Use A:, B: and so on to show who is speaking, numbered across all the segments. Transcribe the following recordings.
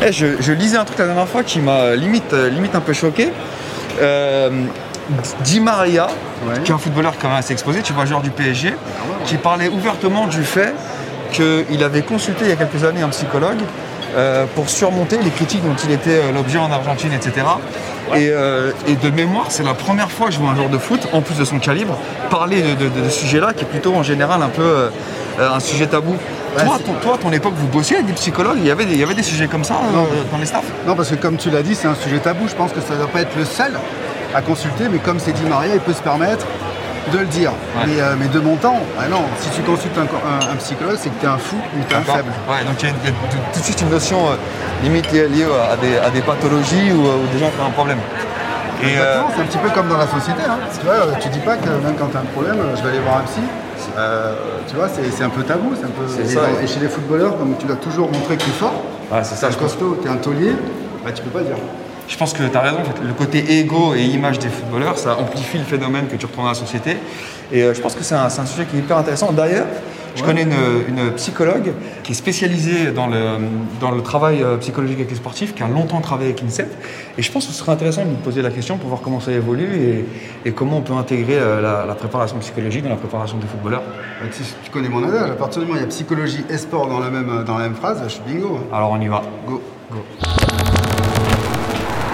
A: Eh, je, je lisais un truc la dernière fois qui m'a limite, euh, limite un peu choqué. Euh, Di Maria, qui est un footballeur quand même assez exposé, tu vois, joueur du PSG, qui parlait ouvertement du fait qu'il avait consulté il y a quelques années un psychologue euh, pour surmonter les critiques dont il était euh, l'objet en Argentine, etc. Et, euh, et de mémoire, c'est la première fois que je vois un joueur de foot, en plus de son calibre, parler de, de- de- de ce sujet-là, qui est plutôt en général un peu euh, un sujet tabou. toi, ton, toi, à ton époque, vous bossiez avec des psychologues, il y avait des, il y avait des sujets comme ça
B: Non.
A: dans les staffs?
B: Non, parce que comme tu l'as dit, c'est un sujet tabou. Je pense que ça ne doit pas être le seul à consulter, mais comme c'est dit Maria, il peut se permettre de le dire.
A: Ouais.
B: Mais, euh, mais de mon temps, ah non, si tu consultes un, un- un psychologue, c'est que tu es un fou ou tu es un faible.
A: Ouais, donc il y a, y tout, de suite une notion euh, limite liée, liée à, des, à des pathologies ou, euh, ou des gens qui ont un problème. Et, euh,
B: c'est un petit peu comme dans la société. hein. Tu vois, tu dis pas que même quand tu as un problème, je vais aller voir un psy. Euh, tu vois, c'est c'est un peu tabou. c'est Un peu...
A: C'est
B: et,
A: ça,
B: dans- et chez les footballeurs, comme tu dois toujours montrer que tu es fort,
A: ouais, c'est ça, pense.
B: costaud, tu es un taulier, bah, tu peux pas dire.
A: Je pense que tu as raison. Le côté ego et image des footballeurs, ça amplifie le phénomène que tu retrouves dans la société. Et euh, je pense que c'est un, un sujet qui est hyper intéressant. D'ailleurs, je connais une, une psychologue qui est spécialisée dans le, dans le travail euh, psychologique avec les sportifs, qui a longtemps travaillé avec l'INSEP. Et je pense que ce serait intéressant de lui poser la question pour voir comment ça évolue et, et comment on peut intégrer euh, la, la préparation psychologique dans la préparation des footballeurs.
B: Bah, tu, connais mon adage, à partir du moment où il y a psychologie et sport dans la même, dans la même phrase, je suis bingo. hein.
A: Alors on y va.
B: Go.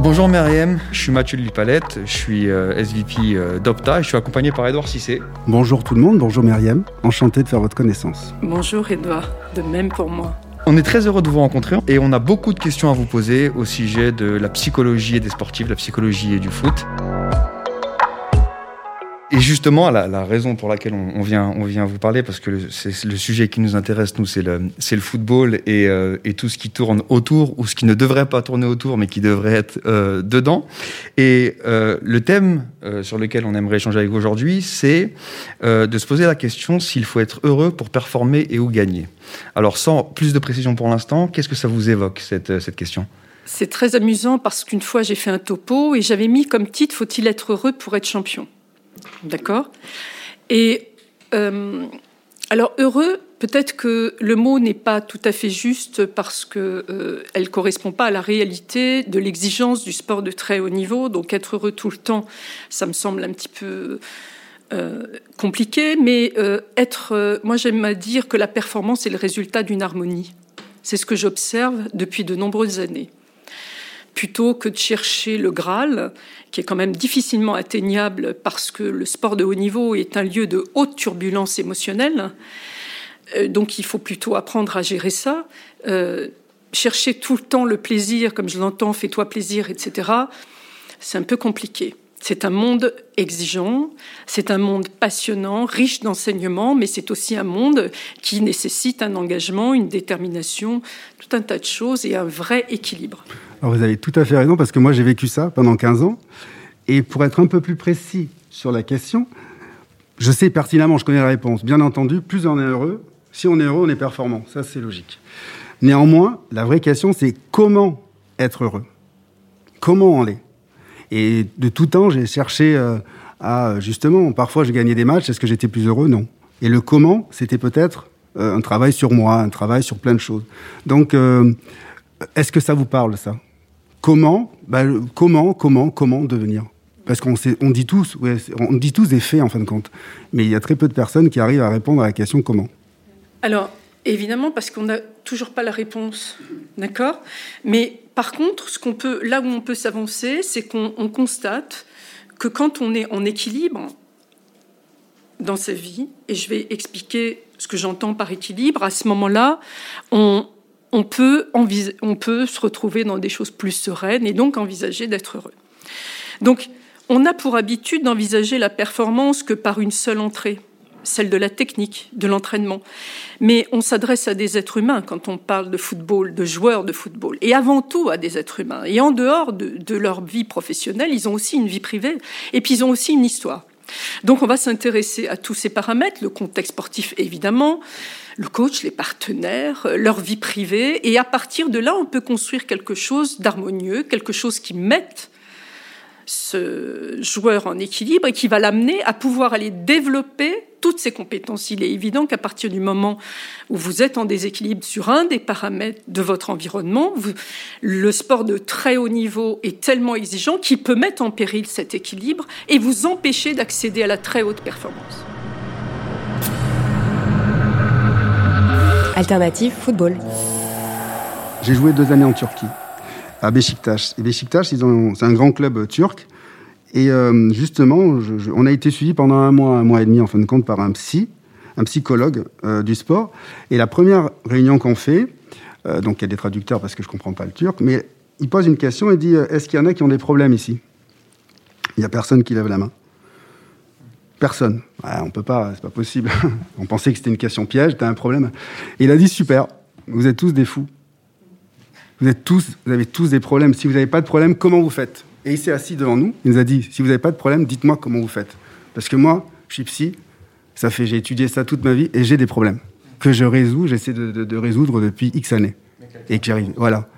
A: Bonjour Myriam, je suis Mathieu Lipalette, je suis euh, SVP euh, d'Opta et je suis accompagné par Edouard Cissé.
B: Bonjour tout le monde, bonjour Myriam, enchanté de faire votre connaissance.
C: Bonjour Edouard, de même pour moi.
A: On est très heureux de vous rencontrer et on a beaucoup de questions à vous poser au sujet de la psychologie et des sportifs, la psychologie et du foot. Et justement, la, raison pour laquelle on, vient, on vient vous parler, parce que le, c'est le sujet qui nous intéresse, nous, c'est le, le football et, euh, et tout ce qui tourne autour, ou ce qui ne devrait pas tourner autour, mais qui devrait être euh, dedans. Et euh, le thème euh, sur lequel on aimerait échanger avec vous aujourd'hui, c'est euh, de se poser la question s'il faut être heureux pour performer et ou gagner. Alors, sans plus de précision pour l'instant, qu'est-ce que ça vous évoque, cette, cette question?
C: C'est très amusant parce qu'une fois j'ai fait un topo et j'avais mis comme titre Faut-il être heureux pour être champion? D'accord Et euh, alors heureux, peut-être que le mot n'est pas tout à fait juste parce que euh, elle correspond pas à la réalité de l'exigence du sport de très haut niveau. Donc être heureux tout le temps, ça me semble un petit peu euh, compliqué, mais être, moi j'aime à dire que la performance est le résultat d'une harmonie. C'est ce que j'observe depuis de nombreuses années. Plutôt que de chercher le Graal, qui est quand même difficilement atteignable parce que le sport de haut niveau est un lieu de haute turbulence émotionnelle, euh, donc il faut plutôt apprendre à gérer ça. Euh, chercher tout le temps le plaisir, comme je l'entends, fais-toi plaisir, etc., c'est un peu compliqué. C'est un monde exigeant, c'est un monde passionnant, riche d'enseignements, mais c'est aussi un monde qui nécessite un engagement, une détermination, tout un tas de choses et un vrai équilibre.
B: Alors vous avez tout à fait raison parce que moi j'ai vécu ça pendant 15 ans. Et pour être un peu plus précis sur la question, je sais pertinemment, je connais la réponse. Bien entendu, plus on est heureux, si on est heureux, on est performant. Ça c'est logique. Néanmoins, la vraie question c'est comment être heureux? Comment on l'est? Et de tout temps, j'ai cherché euh, à justement, parfois je gagnais des matchs, est-ce que j'étais plus heureux? Non. Et le comment, c'était peut-être euh, un travail sur moi, un travail sur plein de choses. Donc, euh, est-ce que ça vous parle ça? Comment, bah, comment, comment, comment devenir. Parce qu'on on dit tous, on dit tous des faits en fin de compte, mais il y a très peu de personnes qui arrivent à répondre à la question comment.
C: Alors, évidemment, parce qu'on n'a toujours pas la réponse, d'accord? Mais par contre, ce qu'on peut, là où on peut s'avancer, c'est qu'on constate que quand on est en équilibre dans sa vie, et je vais expliquer ce que j'entends par équilibre, à ce moment-là, on, on, peut se retrouver dans des choses plus sereines et donc envisager d'être heureux. Donc, on a pour habitude d'envisager la performance que par une seule entrée celle de la technique, de l'entraînement. Mais on s'adresse à des êtres humains quand on parle de football, de joueurs de football, et avant tout à des êtres humains. Et en dehors de, leur vie professionnelle, ils ont aussi une vie privée, et puis ils ont aussi une histoire. Donc on va s'intéresser à tous ces paramètres, le contexte sportif évidemment, le coach, les partenaires, leur vie privée, et à partir de là, on peut construire quelque chose d'harmonieux, quelque chose qui mette ce joueur en équilibre et qui va l'amener à pouvoir aller développer toutes ses compétences. Il est évident qu'à partir du moment où vous êtes en déséquilibre sur un des paramètres de votre environnement, le sport de très haut niveau est tellement exigeant qu'il peut mettre en péril cet équilibre et vous empêcher d'accéder à la très haute performance.
D: Alternative football.
B: J'ai joué deux années en Turquie, à Beşiktaş. Et Beşiktaş, c'est un grand club turc et euh, justement, on a été suivi pendant un mois, un mois et demi, en fin de compte, par un psy, un psychologue euh, du sport. Et la première réunion qu'on fait, euh, donc il y a des traducteurs parce que je ne comprends pas le turc, mais il pose une question et dit Est-ce qu'il y en a qui ont des problèmes ici? Il n'y a personne qui lève la main. Personne. On on peut pas, c'est pas possible. on pensait que c'était une question piège, tu as un problème. Il a dit Super, vous êtes tous des fous. Vous êtes tous, vous avez tous des problèmes. Si vous n'avez pas de problème, comment vous faites? Et il s'est assis devant nous. Il nous a dit si vous n'avez pas de problème, dites-moi comment vous faites. Parce que moi, je suis psy. Ça fait, j'ai étudié ça toute ma vie et j'ai des problèmes que je résous, j'essaie de, résoudre depuis X années et que j'arrive. Voilà.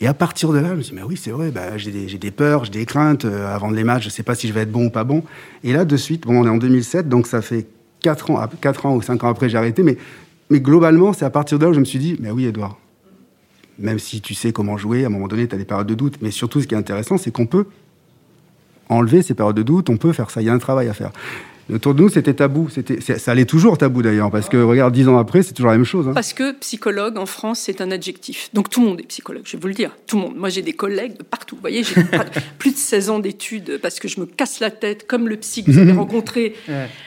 B: Et à partir de là, je me suis dit, mais oui, c'est vrai, bah, j'ai des, peurs, j'ai des craintes. Euh, avant les matchs, je ne sais pas si je vais être bon ou pas bon. Et là, de suite, bon, on est en 2007, donc ça fait 4 ans, 4 ans ou 5 ans après, j'ai arrêté. Mais, mais globalement, c'est à partir de là où je me suis dit, mais oui, Edouard, même si tu sais comment jouer, à un moment donné, tu as des périodes de doute. Mais surtout, ce qui est intéressant, c'est qu'on peut enlever ces périodes de doute, on peut faire ça. Il y a un travail à faire. Autour de nous, c'était tabou. C'était, ça allait toujours tabou d'ailleurs, parce que regarde, dix ans après, c'est toujours la même chose. Hein.
C: Parce que psychologue en France, c'est un adjectif. Donc tout le monde est psychologue, je vais vous le dire. Tout le monde. Moi, j'ai des collègues de partout. Vous voyez, j'ai plus de 16 ans d'études parce que je me casse la tête, comme le psy que vous avez rencontré,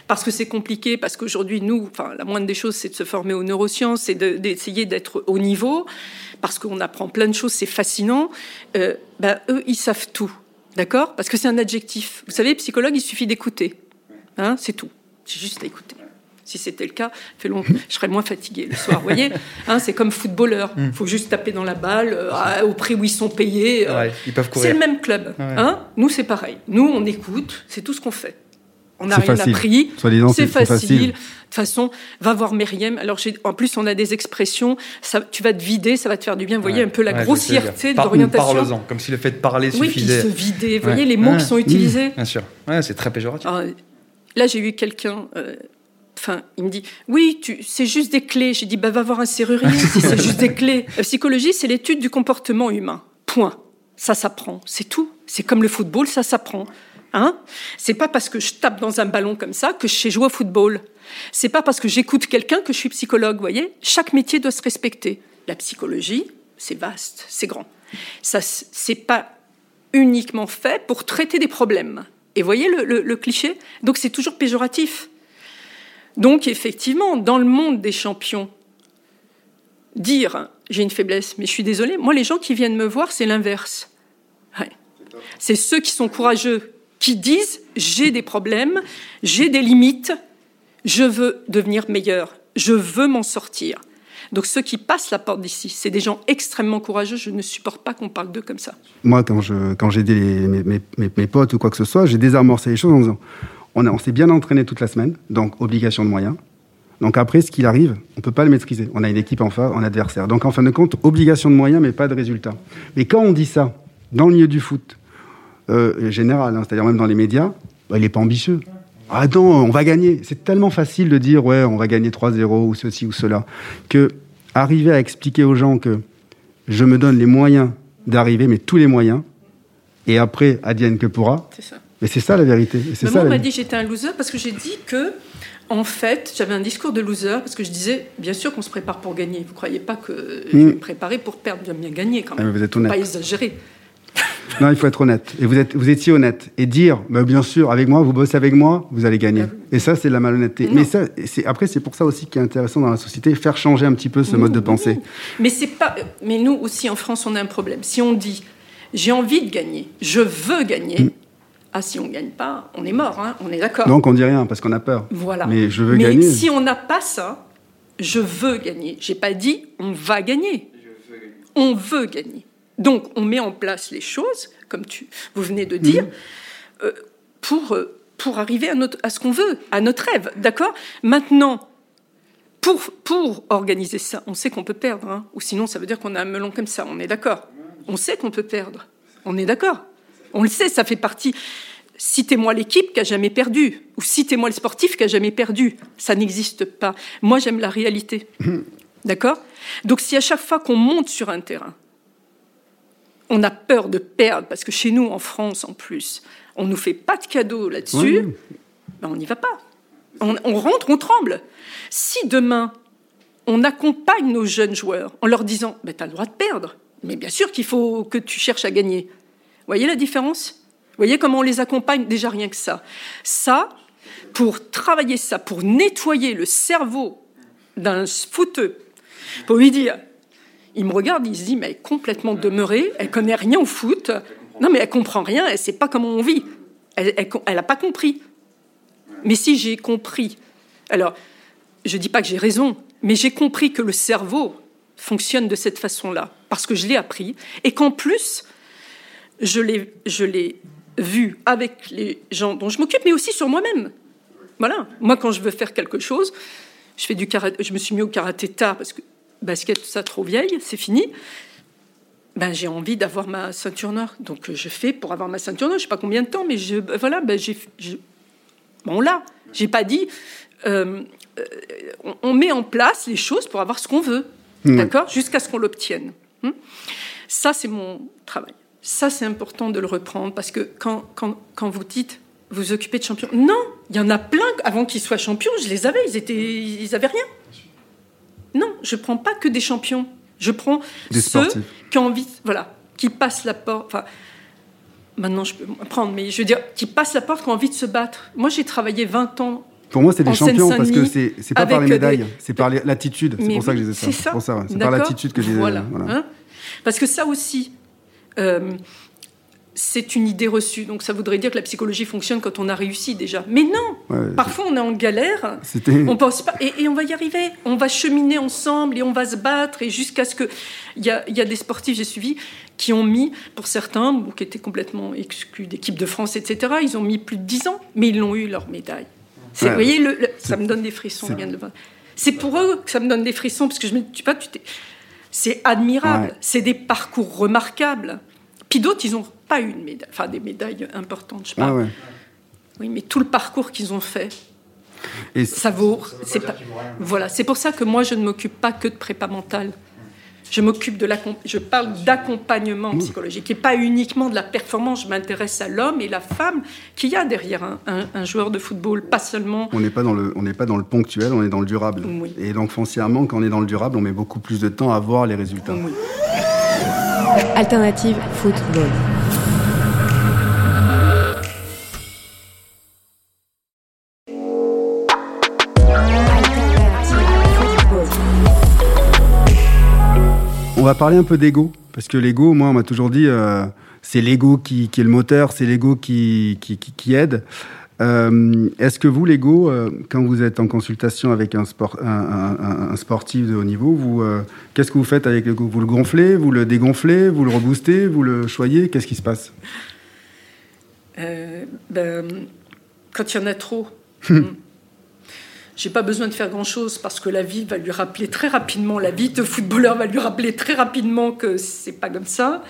C: parce que c'est compliqué, parce qu'aujourd'hui, nous, enfin, la moindre des choses, c'est de se former aux neurosciences et d'essayer d'être au niveau, parce qu'on apprend plein de choses, c'est fascinant. Euh, ben, eux, ils savent tout. D'accord? Parce que c'est un adjectif. Vous savez, psychologue, il suffit d'écouter. Hein, c'est tout. C'est juste à écouter. Si c'était le cas, fait long, je serais moins fatigué le soir. Vous voyez, hein, c'est comme footballeur. Il mm. faut juste taper dans la balle euh, au prix où ils sont payés.
A: Euh. ils peuvent courir.
C: C'est le même club. Hein Nous, c'est pareil. Nous, on écoute. C'est tout ce qu'on fait. On n'a rien appris. C'est facile. De toute façon, va voir Myriam. Alors, en plus, on a des expressions. Ça, tu vas te vider, ça va te faire du bien. Vous voyez un peu la grossièreté de l'orientation.
A: Parle-en, comme si le fait de parler suffisait.
C: Oui, se vider. Vous voyez les mots qui sont utilisés.
A: Bien sûr. c'est très péjoratif.
C: Là, j'ai eu quelqu'un. Euh, enfin, il me dit oui, c'est juste des clés. J'ai dit bah va voir un serrurier si c'est juste des clés. La psychologie, c'est l'étude du comportement humain. Point. Ça s'apprend. C'est tout. C'est comme le football, ça s'apprend. Hein? C'est pas parce que je tape dans un ballon comme ça que je sais jouer au football. C'est pas parce que j'écoute quelqu'un que je suis psychologue, voyez? Chaque métier doit se respecter. La psychologie, c'est vaste, c'est grand. Ça, c'est pas uniquement fait pour traiter des problèmes. Et voyez le, cliché? Donc c'est toujours péjoratif. Donc effectivement, dans le monde des champions, dire j'ai une faiblesse, mais je suis désolé, moi les gens qui viennent me voir, c'est l'inverse. C'est ceux qui sont courageux, qui disent j'ai des problèmes, j'ai des limites, je veux devenir meilleur, je veux m'en sortir. Donc ceux qui passent la porte d'ici, c'est des gens extrêmement courageux. Je ne supporte pas qu'on parle d'eux comme ça.
B: Moi, quand je quand j'ai aidé mes, potes ou quoi que ce soit, j'ai désamorcé les choses en disant on, s'est bien entraîné toute la semaine, donc obligation de moyens. Donc après, ce qu'il arrive, on ne peut pas le maîtriser. On a une équipe en face, en adversaire. Donc en fin de compte, obligation de moyens, mais pas de résultat. Mais quand on dit ça, dans le milieu du foot, euh, général, hein, c'est-à-dire même dans les médias, bah, il n'est pas ambitieux. Attends, on va gagner. C'est tellement facile de dire, ouais, on va gagner 3-0 ou ceci ou cela, que arriver à expliquer aux gens que je me donne les moyens d'arriver, mais tous les moyens, et après, adienne que pourra, Mais c'est ça la vérité. C'est ça, la
C: m'a dit que j'étais un loser parce que j'ai dit que, en fait, j'avais un discours de loser parce que je disais, bien sûr qu'on se prépare pour gagner. Vous croyez pas que je
B: Mm.
C: vais me préparer pour perdre, bien bien gagner quand
B: Ah,
C: même.
B: mais vous êtes honnête.
C: Pas exagérer.
B: Non, il faut être honnête. Et vous, êtes, vous étiez honnête. Et dire, bah, bien sûr, avec moi, vous bossez avec moi, vous allez gagner. Et ça, c'est de la malhonnêteté.
C: Non.
B: Mais ça, c'est, après, c'est pour ça aussi qui est intéressant dans la société, faire changer un petit peu ce mode de pensée.
C: Mais c'est pas. Mais nous aussi en France, on a un problème. Si on dit, j'ai envie de gagner, je veux gagner. Ah, si on gagne pas, on est mort. hein, on est d'accord.
B: Donc, on dit rien parce qu'on a peur.
C: Voilà.
B: Mais je veux
C: Mais
B: gagner.
C: si on n'a pas ça, je veux gagner. J'ai pas dit on va gagner. On veut gagner. Donc on met en place les choses, comme tu, vous venez de dire, euh, pour, euh, pour arriver à, notre, à ce qu'on veut, à notre rêve. D'accord? Maintenant, pour, pour organiser ça, on sait qu'on peut perdre, hein, ou sinon ça veut dire qu'on a un melon comme ça, on est d'accord. On sait qu'on peut perdre, on est d'accord. On le sait, ça fait partie. Citez-moi l'équipe qui a jamais perdu, ou citez-moi le sportif qui a jamais perdu. Ça n'existe pas. Moi, j'aime la réalité. D'accord? Donc, si à chaque fois qu'on monte sur un terrain, on a peur de perdre, parce que chez nous, en France, en plus, on nous fait pas de cadeaux là-dessus,
B: Oui.
C: ben, on n'y va pas. On, on rentre, on tremble. Si demain, on accompagne nos jeunes joueurs en leur disant ben, Tu as le droit de perdre, mais bien sûr qu'il faut que tu cherches à gagner. Vous voyez la différence? Vous voyez comment on les accompagne? Déjà rien que ça. Ça, pour travailler ça, pour nettoyer le cerveau d'un footeux, pour lui dire il me regarde, il se dit, mais elle est complètement demeurée, elle connaît rien au foot. Non, mais elle comprend rien, elle sait pas comment on vit. Elle n'a pas compris. Mais si j'ai compris, alors, je dis pas que j'ai raison, mais j'ai compris que le cerveau fonctionne de cette façon-là, parce que je l'ai appris, et qu'en plus, je l'ai, vu avec les gens dont je m'occupe, mais aussi sur moi-même. Voilà. Moi, quand je veux faire quelque chose, je fais du karaté, je me suis mis au karaté tard parce que basket, tout ça, trop vieille, c'est fini. Ben, j'ai envie d'avoir ma ceinture noire. Donc, je fais pour avoir ma ceinture noire. Je sais pas combien de temps, mais je, ben, voilà, ben, j'ai, je- bon, là, j'ai pas dit. euh, euh, on, on met en place les choses pour avoir ce qu'on veut, d'accord, jusqu'à ce qu'on l'obtienne. Hmm? Ça, c'est mon travail. Ça, c'est important de le reprendre parce que quand, quand, quand vous dites vous occupez de champions, non, il y en a plein avant qu'ils soient champions, je les avais, ils étaient, ils avaient rien. Non, je prends pas que des champions. Je prends
B: Des
C: ceux
B: sportifs.
C: qui ont envie, voilà, qui passent la porte. Enfin, maintenant je peux prendre, mais je veux dire, qui passent la porte, qui ont envie de se battre. Moi, j'ai travaillé 20 ans.
B: Pour moi, c'est des champions parce que c'est pas par les
C: des-
B: médailles, c'est par l'attitude. C'est pour ça que je disais ça. C'est par l'attitude que je disais.
C: Voilà.
B: voilà.
C: Hein Parce que ça aussi, euh, c'est une idée reçue. Donc ça voudrait dire que la psychologie fonctionne quand on a réussi déjà. Mais non
B: Ouais,
C: Parfois, on est en galère.
B: C'était.
C: On pense pas, et, et on va y arriver. On va cheminer ensemble et on va se battre et jusqu'à ce que il y a, il y a des sportifs j'ai suivi qui ont mis, pour certains, ou qui étaient complètement exclus d'équipe de France, etc. Ils ont mis plus de 10 ans, mais ils l'ont eu leur médaille.
B: Ouais.
C: Vous voyez, le- le- ça me donne des frissons.
B: c'est-
C: rien de le. C'est pour eux que ça me donne des frissons parce que je me, tu vois, tu t'es- c'est admirable.
B: Ouais.
C: C'est des parcours remarquables. Puis d'autres, ils n'ont pas une médaille, enfin des médailles importantes, je sais pas.
B: Ouais, ouais.
C: Oui, mais tout le parcours qu'ils ont fait,
B: Et
C: ça vaut. C'est pas. Voilà, c'est pour ça que moi je ne m'occupe pas que de prépa mentale. Je m'occupe de l'accom- je parle d'accompagnement psychologique et pas uniquement de la performance. Je m'intéresse à l'homme et la femme qu'il y a derrière un, un- un joueur de football, pas seulement.
B: on n'est pas dans le, on n'est pas dans le ponctuel, on est dans le durable.
C: Oui.
B: Et donc foncièrement, quand on est dans le durable, on met beaucoup plus de temps à voir les résultats.
C: Oui.
D: Alternative Football.
B: Va parler un peu d'ego, parce que l'ego, moi, on m'a toujours dit, euh, c'est l'ego qui, qui est le moteur, c'est l'ego qui, qui, qui- qui aide. Euh, Est-ce que vous, l'ego, euh, quand vous êtes en consultation avec un, sport, un, un- un- un sportif de haut niveau, vous, qu'est-ce que vous faites avec l'ego Vous le gonflez, vous le dégonflez, vous le reboostez, vous le choyez Qu'est-ce qui se passe?
C: Ben, quand il y en a trop, j'ai pas besoin de faire grand-chose parce que la vie va lui rappeler très rapidement, la vie de footballeur va lui rappeler très rapidement que c'est pas comme ça.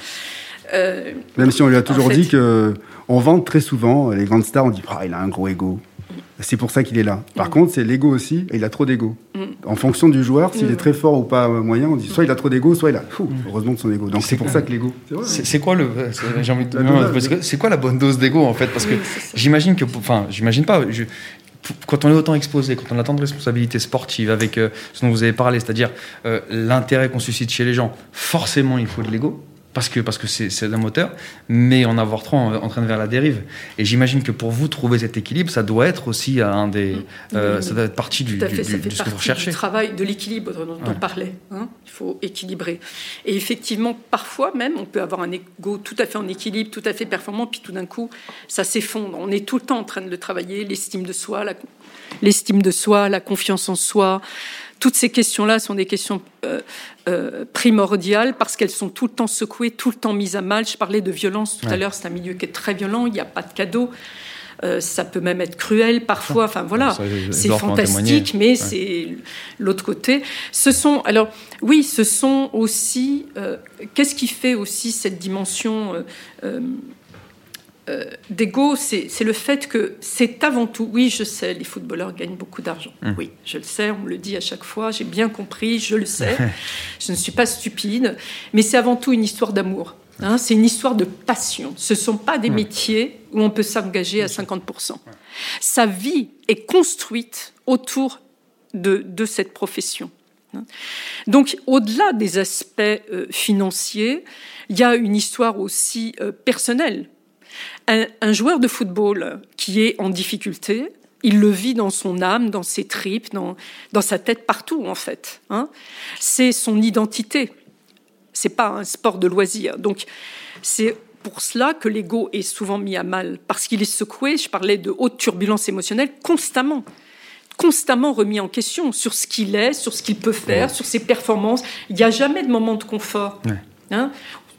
C: Euh,
B: Même si on lui a toujours
C: fait-
B: dit que on vante très souvent les grandes stars, on dit ah il a un gros ego. C'est pour ça qu'il est là. Par contre, c'est l'ego aussi, et il a trop d'ego. En fonction du joueur, s'il est très fort ou pas euh, moyen, on dit soit il a trop d'ego, soit il a. Fou, heureusement de son ego. Donc c'est pour ça que l'ego.
A: C'est quoi le c'est- j'ai envie de c'est quoi la bonne dose d'ego en fait? Parce que j'imagine que enfin j'imagine pas je- quand on est autant exposé, quand on a tant de responsabilités sportives avec euh, ce dont vous avez parlé, c'est-à-dire euh, l'intérêt qu'on suscite chez les gens, forcément il faut de l'ego parce que parce que c'est un moteur, mais en avoir trop en, en train de vers la dérive. Et j'imagine que pour vous trouver cet équilibre, ça doit être aussi un des, euh, ça doit être partie du,
C: Tout à
A: du-
C: fait,
A: du-
C: ça
A: de
C: fait
A: ce que vous recherchez.
C: du travail, de l'équilibre dont on parlait. hein. Il faut équilibrer. Et effectivement, parfois même, on peut avoir un ego tout à fait en équilibre, tout à fait performant, puis tout d'un coup, ça s'effondre. On est tout le temps en train de le travailler, l'estime de soi, l'estime de soi, la confiance en soi. Toutes ces questions-là sont des questions euh, euh, primordiales parce qu'elles sont tout le temps secouées, tout le temps mises à mal. Je parlais de violence tout à l'heure, c'est un milieu qui est très violent, il n'y a pas de cadeau. Euh, ça peut même être cruel parfois. Enfin voilà, c'est fantastique, mais
A: Ouais.
C: c'est l'autre côté. Ce sont alors oui, ce sont aussi euh, qu'est-ce qui fait aussi cette dimension euh, euh, d'ego, c'est c'est le fait que c'est avant tout. Oui, je sais, les footballeurs gagnent beaucoup d'argent.
A: Hum.
C: Oui, je le sais, on me le dit à chaque fois. J'ai bien compris, je le sais. je ne suis pas stupide, mais c'est avant tout une histoire d'amour. hein. c'est une histoire de passion. Ce ne sont pas des métiers où on peut s'engager à 50%. Sa vie est construite autour de, de cette profession. hein. Donc, au-delà des aspects euh, financiers, il y a une histoire aussi euh, personnelle. Un, un joueur de football qui est en difficulté, il le vit dans son âme, dans ses tripes, dans, dans sa tête, partout en fait. hein. C'est son identité. C'est pas un sport de loisir. Donc, c'est pour cela que l'ego est souvent mis à mal, parce qu'il est secoué. Je parlais de haute turbulence émotionnelle constamment constamment remis en question sur ce qu'il est, sur ce qu'il peut faire, sur ses performances. Il n'y a jamais de moment de confort.
A: Ouais.
C: Hein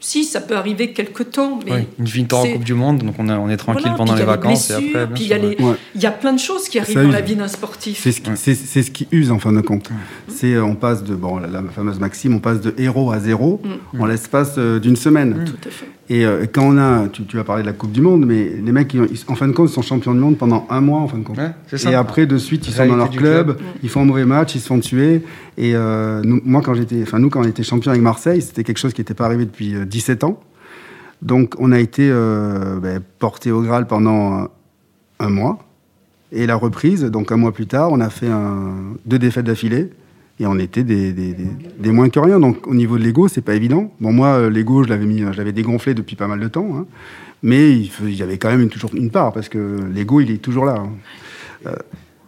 C: si, ça peut arriver quelque temps, mais
A: Oui, une victoire en Coupe du Monde, donc on, a- on est tranquille
C: voilà,
A: pendant les
C: il y a
A: vacances et après.
C: puis il y a
A: sûr,
C: les-
A: ouais.
B: Ouais.
C: il y a plein de choses qui arrivent
B: Ça
C: dans
B: use.
C: la vie d'un sportif.
B: C'est ce, qui-
A: Ouais.
B: c'est- c'est ce qui use en fin de compte. C'est euh, on passe de bon la, la fameuse maxime, on passe de héros à zéro
C: Mm.
B: en l'espace euh, d'une semaine.
C: Tout à fait.
B: Et euh, quand on a, tu, tu as parlé de la Coupe du Monde, mais les mecs, ils- ils- en fin de compte, ils sont champions du monde pendant un mois en fin de compte.
A: Ouais, c'est ça.
B: Et après, de suite, ils sont dans leur club, ils font un mauvais match, ils se font tuer. Et euh, nous, moi, quand j'étais, enfin nous, quand on était champion avec Marseille, c'était quelque chose qui n'était pas arrivé depuis euh, 17 ans. Donc, on a été euh, ben, porté au Graal pendant euh, un mois. Et la reprise, donc un mois plus tard, on a fait un, deux défaites d'affilée. Et on était des, moins que rien. Donc, au niveau de l'ego, c'est pas évident. Bon, moi, euh, l'ego, je l'avais mis, je l'avais dégonflé depuis pas mal de temps. hein. Mais il, y avait quand même une- toujours une part, parce que l'ego, il est toujours là. hein.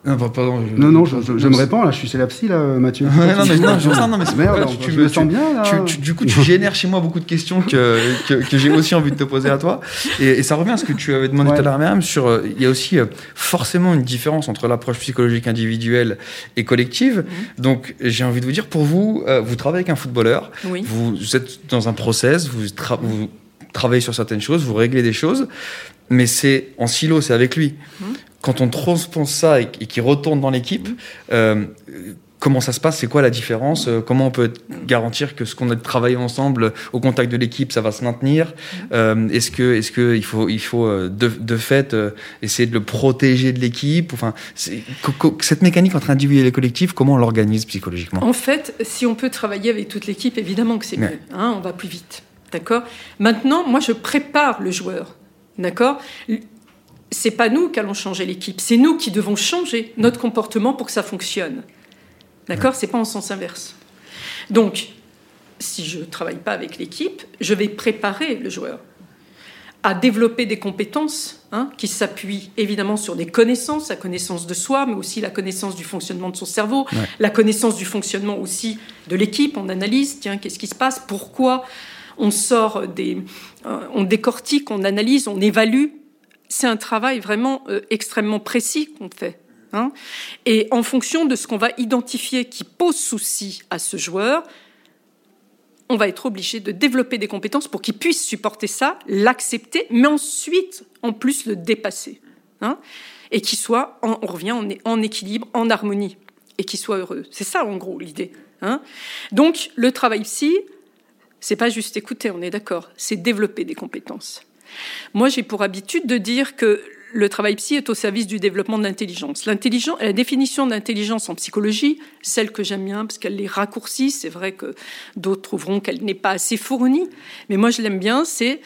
A: Non, pas- pardon, je-
B: Non, non, je, je- je me répands, là. Je suis c'est la psy, là, Mathieu.
A: Ouais, non, mais, non, non, non, mais c'est
B: Merde, je me sens bien, là.
A: tu- tu- du coup, tu génères chez moi beaucoup de questions que, que, que j'ai aussi envie de te poser à toi. Et, et ça revient à ce que tu avais demandé tout à l'heure Myriam sur. euh, Il y a aussi euh, forcément une différence entre l'approche psychologique individuelle et collective. Donc, j'ai envie de vous dire, pour vous, euh, vous travaillez avec un footballeur,
C: Oui.
A: vous êtes dans un process, vous, tra- vous travaillez sur certaines choses, vous réglez des choses, mais c'est en silo, c'est avec lui. Quand on transpose ça et, et qu'il retourne dans l'équipe, euh, comment ça se passe? C'est quoi la différence? Euh, Comment on peut garantir que ce qu'on a travaillé ensemble euh, au contact de l'équipe, ça va se maintenir? Euh, Est-ce que, est-ce que il faut, il faut de, de fait essayer de le protéger de l'équipe? Enfin, cette mécanique entre individu et collectif, comment on l'organise psychologiquement?
C: En fait, si on peut travailler avec toute l'équipe, évidemment que c'est
A: Ouais.
C: mieux. hein, on va plus vite. D'accord? Maintenant, moi, je prépare le joueur. D'accord? C'est pas nous qui allons changer l'équipe. C'est nous qui devons changer notre comportement pour que ça fonctionne. D'accord? C'est pas en sens inverse. Donc, si je ne travaille pas avec l'équipe, je vais préparer le joueur à développer des compétences hein, qui s'appuient évidemment sur des connaissances, la connaissance de soi, mais aussi la connaissance du fonctionnement de son cerveau,
A: Ouais.
C: la connaissance du fonctionnement aussi de l'équipe. On analyse, tiens, qu'est-ce qui se passe, pourquoi on sort des, euh, on décortique, on analyse, on évalue. C'est un travail vraiment euh, extrêmement précis qu'on fait. hein. Et en fonction de ce qu'on va identifier qui pose souci à ce joueur, on va être obligé de développer des compétences pour qu'il puisse supporter ça, l'accepter, mais ensuite, en plus, le dépasser. hein, et qu'il soit, en- on revient, en, en équilibre, en harmonie, et qu'il soit heureux. C'est ça, en gros, l'idée. hein. Donc, le travail psy, c'est pas juste écouter, on est d'accord, c'est développer des compétences. Moi, j'ai pour habitude de dire que le travail psy est au service du développement de l'intelligence. La définition d'intelligence en psychologie, celle que j'aime bien parce qu'elle les raccourcit, c'est vrai que d'autres trouveront qu'elle n'est pas assez fournie, mais moi je l'aime bien, c'est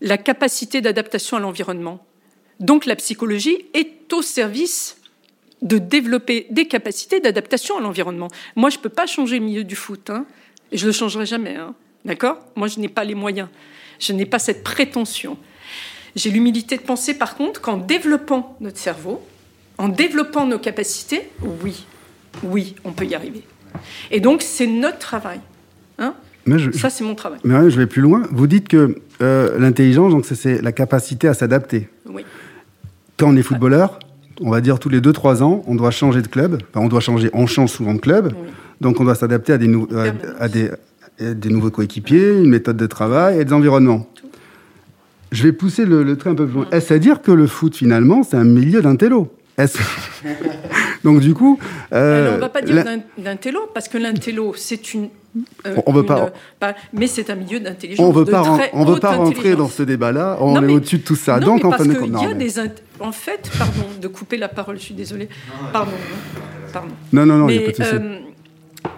C: la capacité d'adaptation à l'environnement. Donc la psychologie est au service de développer des capacités d'adaptation à l'environnement. Moi, je ne peux pas changer le milieu du foot, hein, et je ne le changerai jamais. Hein, D'accord? Moi, je n'ai pas les moyens. Je n'ai pas cette prétention. J'ai l'humilité de penser, par contre, qu'en développant notre cerveau, en développant nos capacités, oui, oui, on peut y arriver. Et donc, c'est notre travail. Hein Ça, c'est mon travail.
B: Mais je vais plus loin. Vous dites que euh, l'intelligence, donc c'est la capacité à s'adapter.
C: Oui.
B: Quand on est footballeur, on va dire tous les 2-3 ans, on doit changer de club. Enfin, on doit changer, on change souvent de club. Donc, on doit s'adapter à, des, à, des, des, nouveaux coéquipiers, une méthode de travail et des environnements. Je vais pousser le, trait un peu plus loin. Est-ce à dire que le foot, finalement, c'est un milieu d'intello Donc, du coup.
C: Euh, on ne va pas dire d'intello, parce que l'intello, c'est une.
B: Euh, on veut pas,
C: Mais c'est un milieu d'intelligence.
B: On veut pas, on veut pas rentrer dans ce débat-là. On est au-dessus de tout ça.
C: Non, Donc, mais parce qu'il y a des. En fait, pardon de couper la parole, je suis désolée. Pardon. pardon.
B: Non, non, non, il a pas de euh,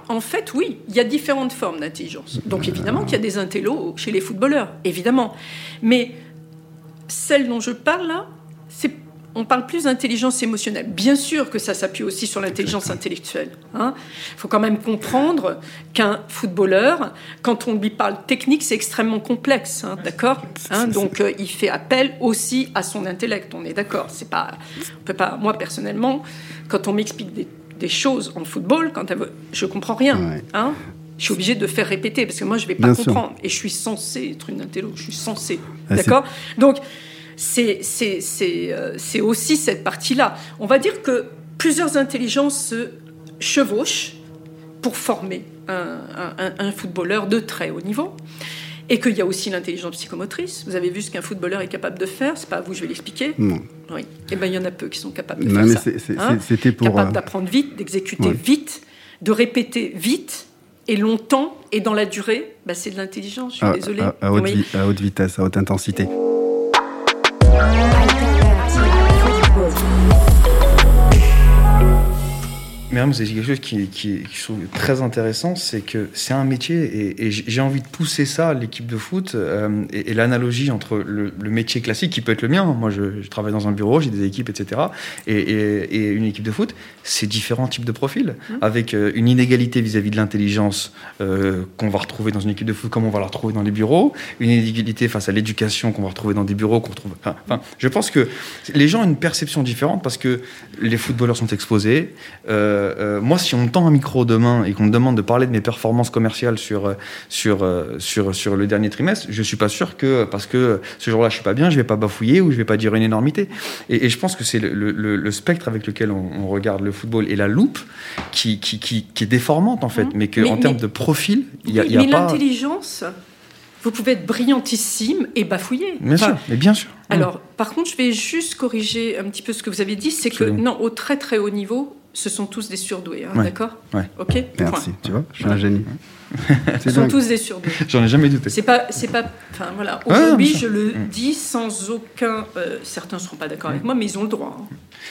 C: en fait, oui, il y a différentes formes d'intelligence. Donc évidemment qu'il y a des intellos chez les footballeurs, évidemment. Mais celle dont je parle là, c'est on parle plus d'intelligence émotionnelle. Bien sûr que ça s'appuie aussi sur l'intelligence intellectuelle. Il hein. faut quand même comprendre qu'un footballeur, quand on lui parle technique, c'est extrêmement complexe, hein, d'accord hein. Donc euh, il fait appel aussi à son intellect. On est d'accord. C'est pas, on peut pas. Moi personnellement, quand on m'explique des des choses en football quand elle veut. Je comprends rien. Hein je suis obligée de faire répéter parce que moi je vais pas comprendre et je suis censée être une intello. Je suis censée, ah, d'accord? Donc c'est c'est euh, c'est aussi cette partie-là. On va dire que plusieurs intelligences se chevauchent pour former un, un, un footballeur de très haut niveau et qu'il y a aussi l'intelligence psychomotrice. Vous avez vu ce qu'un footballeur est capable de faire, c'est pas à vous, je vais l'expliquer.
B: Non.
C: Oui. Eh ben, il y en a peu qui sont capables de faire ça.
B: Hein C'était pour.
C: Capable euh, d'apprendre vite, d'exécuter vite, de répéter vite et longtemps et dans la durée. Bah, c'est de l'intelligence. Je suis désolée.
B: À, haute à haute vitesse, à haute intensité.
A: Mais c'est quelque chose qui, qui, je trouve très intéressant, c'est que c'est un métier et, j'ai envie de pousser ça, l'équipe de foot, euh, et, l'analogie entre le, métier classique qui peut être le mien. Moi, je, travaille dans un bureau, j'ai des équipes, etc. Et, une équipe de foot, c'est différents types de profils, mmh. avec euh, une inégalité vis-à-vis de l'intelligence euh, qu'on va retrouver dans une équipe de foot, comme on va la retrouver dans les bureaux, une inégalité face à l'éducation qu'on va retrouver dans des bureaux, qu'on retrouve. Enfin, je pense que les gens ont une perception différente parce que les footballeurs sont exposés. Euh, euh, moi, si on me tend un micro demain et qu'on me demande de parler de mes performances commerciales sur, euh, sur, sur, sur le dernier trimestre, je suis pas sûr que parce que ce jour-là, je suis pas bien, je vais pas bafouiller ou je vais pas dire une énormité. Et, je pense que c'est le, le, spectre avec lequel on, regarde le football et la loupe qui, qui, qui, est déformante en fait, mmh. mais qu'en termes de profil, il y a, y a
C: mais l'intelligence vous pouvez être brillantissime et bafouiller.
A: Bien sûr, mais bien sûr.
C: Alors, par contre, je vais juste corriger un petit peu ce que vous avez dit, c'est que non, au très très haut niveau, ce sont tous des surdoués, hein, d'accord
A: ouais.
C: Ok.
B: Merci. Tu vois, je suis un génie.
C: Ce sont tous des surdoués.
A: J'en ai jamais douté.
C: C'est pas, c'est pas. Enfin voilà. Aujourd'hui, je le mm. dis sans aucun. Euh, certains seront pas d'accord avec moi, mais ils ont le droit.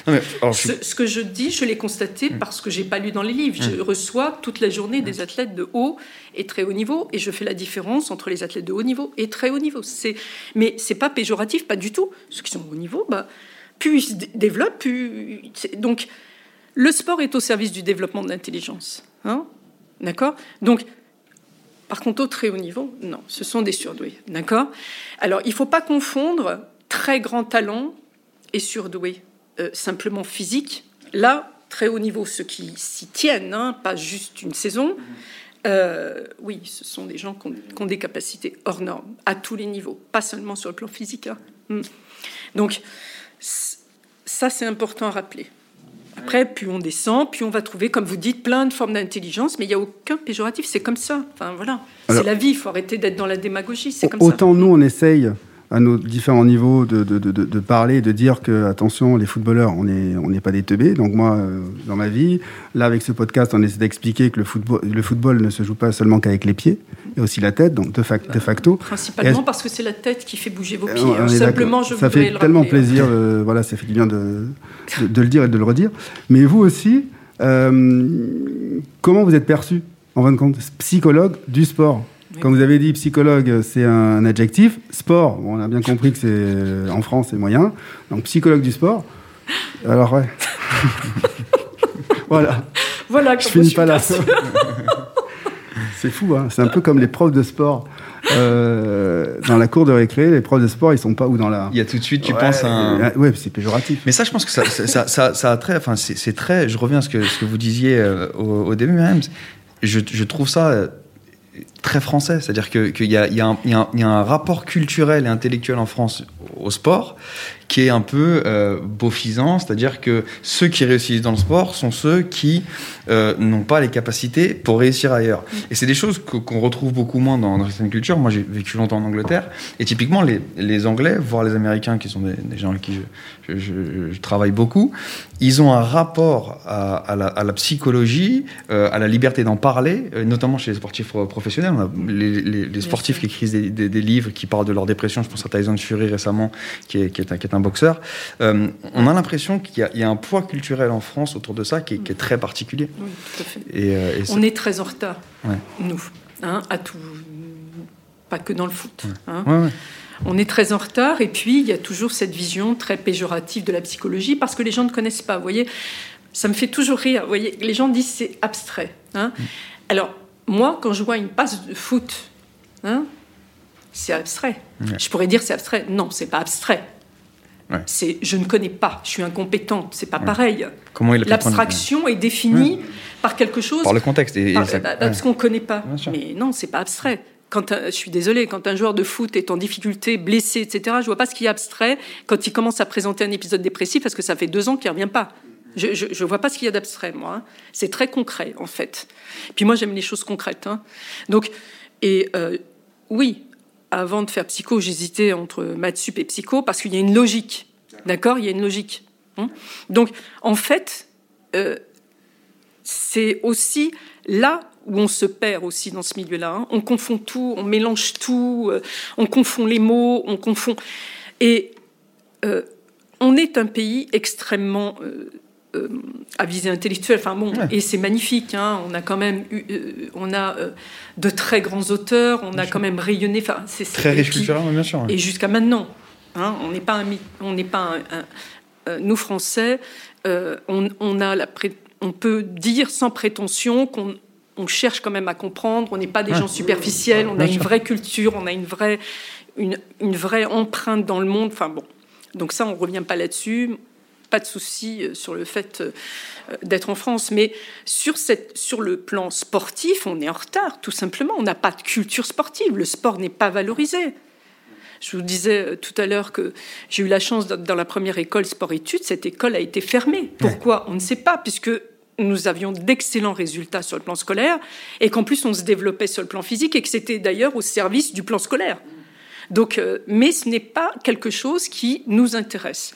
C: Hein. ce, que je dis, je l'ai constaté mm. parce que j'ai pas lu dans les livres. Je mm. reçois toute la journée des athlètes de haut et très haut niveau, et je fais la différence entre les athlètes de haut niveau et très haut niveau. C'est, mais c'est pas péjoratif, pas du tout. Ceux qui sont au haut niveau, bah, plus ils se développent, plus. Donc le sport est au service du développement de l'intelligence. Hein D'accord? Donc, par contre, au très haut niveau, non, ce sont des surdoués. D'accord? Alors, il ne faut pas confondre très grand talent et surdoué, euh, simplement physique. Là, très haut niveau, ceux qui s'y tiennent, hein, pas juste une saison. Euh, oui, ce sont des gens qui ont, des capacités hors normes, à tous les niveaux, pas seulement sur le plan physique. Hein. Hmm. Donc, ça, c'est important à rappeler. Après, plus on descend, plus on va trouver, comme vous dites, plein de formes d'intelligence, mais il n'y a aucun péjoratif, c'est comme ça. Enfin, voilà. C'est la vie, il faut arrêter d'être dans la démagogie, c'est comme
B: autant nous, on essaye, à nos différents niveaux de, de, de, de parler, de dire que, attention, les footballeurs, on n'est on n'est pas des teubés. Donc moi, euh, dans ma vie, là, avec ce podcast, on essaie d'expliquer que le football, le football ne se joue pas seulement qu'avec les pieds, et aussi la tête, donc de, fac- de facto.
C: Principalement parce que c'est la tête qui fait bouger vos
B: Euh,
C: pieds.
B: on
C: hein.
B: est
C: Simplement, je
B: Ça fait
C: le
B: tellement
C: rappeler. hein.
B: plaisir, euh, voilà, ça fait du bien de, de, de le dire et de le redire. Mais vous aussi, euh, comment vous êtes perçu, en fin de compte, psychologue du sport? Comme vous avez dit, psychologue, c'est un adjectif. Sport, bon, on a bien compris que c'est en France, c'est moyen. Donc psychologue du sport. Alors ouais. voilà.
C: Voilà,
B: Je finis
C: suis
B: pas là. C'est fou, hein. c'est un peu comme les profs de sport. Euh, dans la cour de récré, les profs de sport, ils sont pas où dans la.
A: Il y a tout de suite, tu
B: Ouais,
A: penses à un.
B: Ouais, c'est péjoratif.
A: Mais ça, je pense que ça, ça, ça, ça- ça a très. Enfin, c'est c'est très. Je reviens à ce que, ce que vous disiez euh, au, au début, même. Je, je trouve ça euh, très français. C'est-à-dire que- qu'il y, a- y, a y a un- il y a un rapport culturel et intellectuel en France au sport qui est un peu euh, beaufisant. C'est-à-dire que ceux qui réussissent dans le sport sont ceux qui euh, n'ont pas les capacités pour réussir ailleurs. Et c'est des choses qu'on retrouve beaucoup moins dans, dans certaines cultures. Moi, j'ai vécu longtemps en Angleterre. Et typiquement, les, les Anglais, voire les Américains, qui sont des, des gens avec qui je, je- je- je travaille beaucoup, ils ont un rapport à, à la, à la psychologie, euh, à la liberté d'en parler, euh, notamment chez les sportifs professionnels. Les, les- les sportifs qui écrivent des, des- des livres qui parlent de leur dépression. Je pense à Tyson Fury récemment, qui est, qui est, un, qui est un boxeur. Euh, on a l'impression qu'il y, a- il y a un poids culturel en France autour de ça qui est, qui est très particulier.
C: Oui, tout à fait.
A: Et, euh, et
C: On est très en retard,
A: Ouais.
C: nous, hein, à tout. Pas que dans le foot. hein.
A: Ouais.
C: On est très en retard et puis il y a toujours cette vision très péjorative de la psychologie parce que les gens ne connaissent pas. Vous voyez, ça me fait toujours rire. Vous voyez, les gens disent c'est abstrait. hein. Alors moi, quand je vois une passe de foot, hein, c'est abstrait.
A: Ouais.
C: Je pourrais dire c'est abstrait. Non, c'est pas abstrait.
A: Ouais.
C: C'est je ne connais pas. Je suis incompétente. C'est pas pareil. L'abstraction est définie par quelque chose
A: Par le contexte. Et, et
C: par-
A: ça-
C: bah, parce qu'on ne connaît pas. Mais non, c'est pas abstrait. Quand un- je suis désolée, quand un joueur de foot est en difficulté, blessé, etc., je vois pas ce qui est abstrait quand il commence à présenter un épisode dépressif parce que ça fait deux ans qu'il revient pas. Je, je vois pas ce qu'il y a d'abstrait, moi. hein. C'est très concret, en fait. Puis moi, j'aime les choses concrètes. hein. Donc, et euh, oui, avant de faire psycho, j'hésitais entre maths sup et psycho parce qu'il y a une logique. D'accord? Il y a une logique. hein. Donc, en fait, euh, c'est aussi là où on se perd aussi dans ce milieu-là. On confond tout, on mélange tout, euh, on confond les mots, on confond. Et on est un pays extrêmement à visée intellectuelle. Enfin bon, et c'est magnifique. hein. On a quand même eu, euh, on a euh, de très grands auteurs. On a quand même rayonné. Enfin, c'est
A: Très riche culturellement, bien sûr. ouais.
C: et jusqu'à maintenant. hein, on n'est pas un, on n'est pas un- un- euh, nous Français, euh, on, on a la on peut dire sans prétention qu'on on cherche quand même à comprendre. On n'est pas des gens superficiels. On a une vraie culture. On a une vraie une, une vraie empreinte dans le monde. Enfin bon, donc ça on revient pas là-dessus. Pas de souci euh, sur le fait euh, d'être en France, mais sur, cette, sur le plan sportif, on est en retard, tout simplement. On n'a pas de culture sportive. Le sport n'est pas valorisé. Je vous disais euh, tout à l'heure que j'ai eu la chance d'être dans la première école sport-études. Cette école a été fermée. Pourquoi? On ne sait pas, puisque nous avions d'excellents résultats sur le plan scolaire et qu'en plus on se développait sur le plan physique et que c'était d'ailleurs au service du plan scolaire. Donc, mais ce n'est pas quelque chose qui nous intéresse.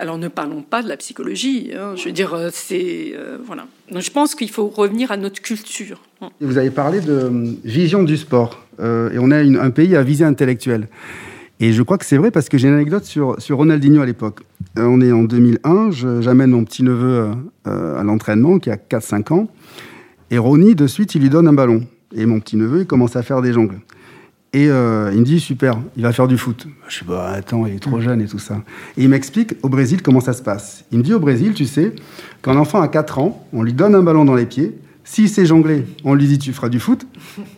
C: Alors ne parlons pas de la psychologie. hein. je veux dire, euh, c'est euh, voilà. Donc je pense qu'il faut revenir à notre culture.
B: Vous avez parlé de euh, vision du sport. Et on a un pays à visée intellectuelle. Et je crois que c'est vrai parce que j'ai une anecdote sur, sur Ronaldinho à l'époque. On est en 2001, je- j'amène mon petit-neveu à l'entraînement qui a 4-5 ans. Et Ronnie, de suite, il lui donne un ballon. Et mon petit-neveu, il commence à faire des jongles. Et euh, il me dit, super, il va faire du foot. Je dis, bah attends, il est trop jeune et tout ça. Et il m'explique au Brésil comment ça se passe. Il me dit, au Brésil, tu sais, quand un enfant a 4 ans, on lui donne un ballon dans les pieds. S'il sait jongler, on lui dit, tu feras du foot.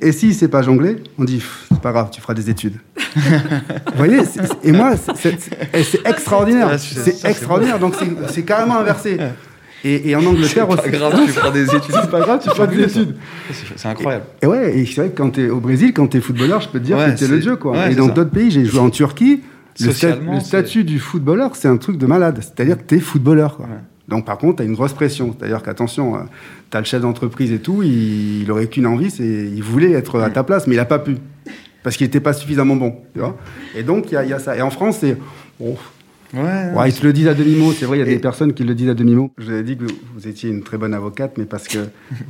B: Et s'il sait pas jongler, on dit, c'est pas grave, tu feras des études. Vous voyez Et moi, c'est- extraordinaire.
A: Ah, c'est-
B: extraordinaire. Donc c'est carrément inversé. Et, et en Angleterre
A: Pas
B: aussi.
A: grave, tu feras des études.
B: C'est pas grave, tu feras des études.
A: C'est- C'est incroyable.
B: Et ouais, et c'est vrai que quand t'es au Brésil, quand t'es footballeur, je peux te dire
A: Ouais,
B: que t'es le
A: c'est-
B: dieu, quoi.
A: ouais,
B: et
A: c'est
B: dans d'autres pays, j'ai joué en Turquie. Le, sta- le
A: c'est-
B: statut du footballeur, c'est un truc de malade. C'est-à-dire que t'es footballeur, quoi. Donc par contre, t'as une grosse pression. C'est-à-dire qu'attention, euh, t'as le chef d'entreprise et tout, il, il aurait qu'une envie, c'est il voulait être à ta place, mais il a pas pu. parce qu'il n'était pas suffisamment bon. Tu vois et donc, il y, a- il y a ça. Et en France, c'est.
A: Ouais.
B: Ouais, ils te le disent à demi-mot. C'est vrai, il y a des personnes qui le disent à demi-mot. Je vous avais dit que vous, vous étiez une très bonne avocate, mais parce que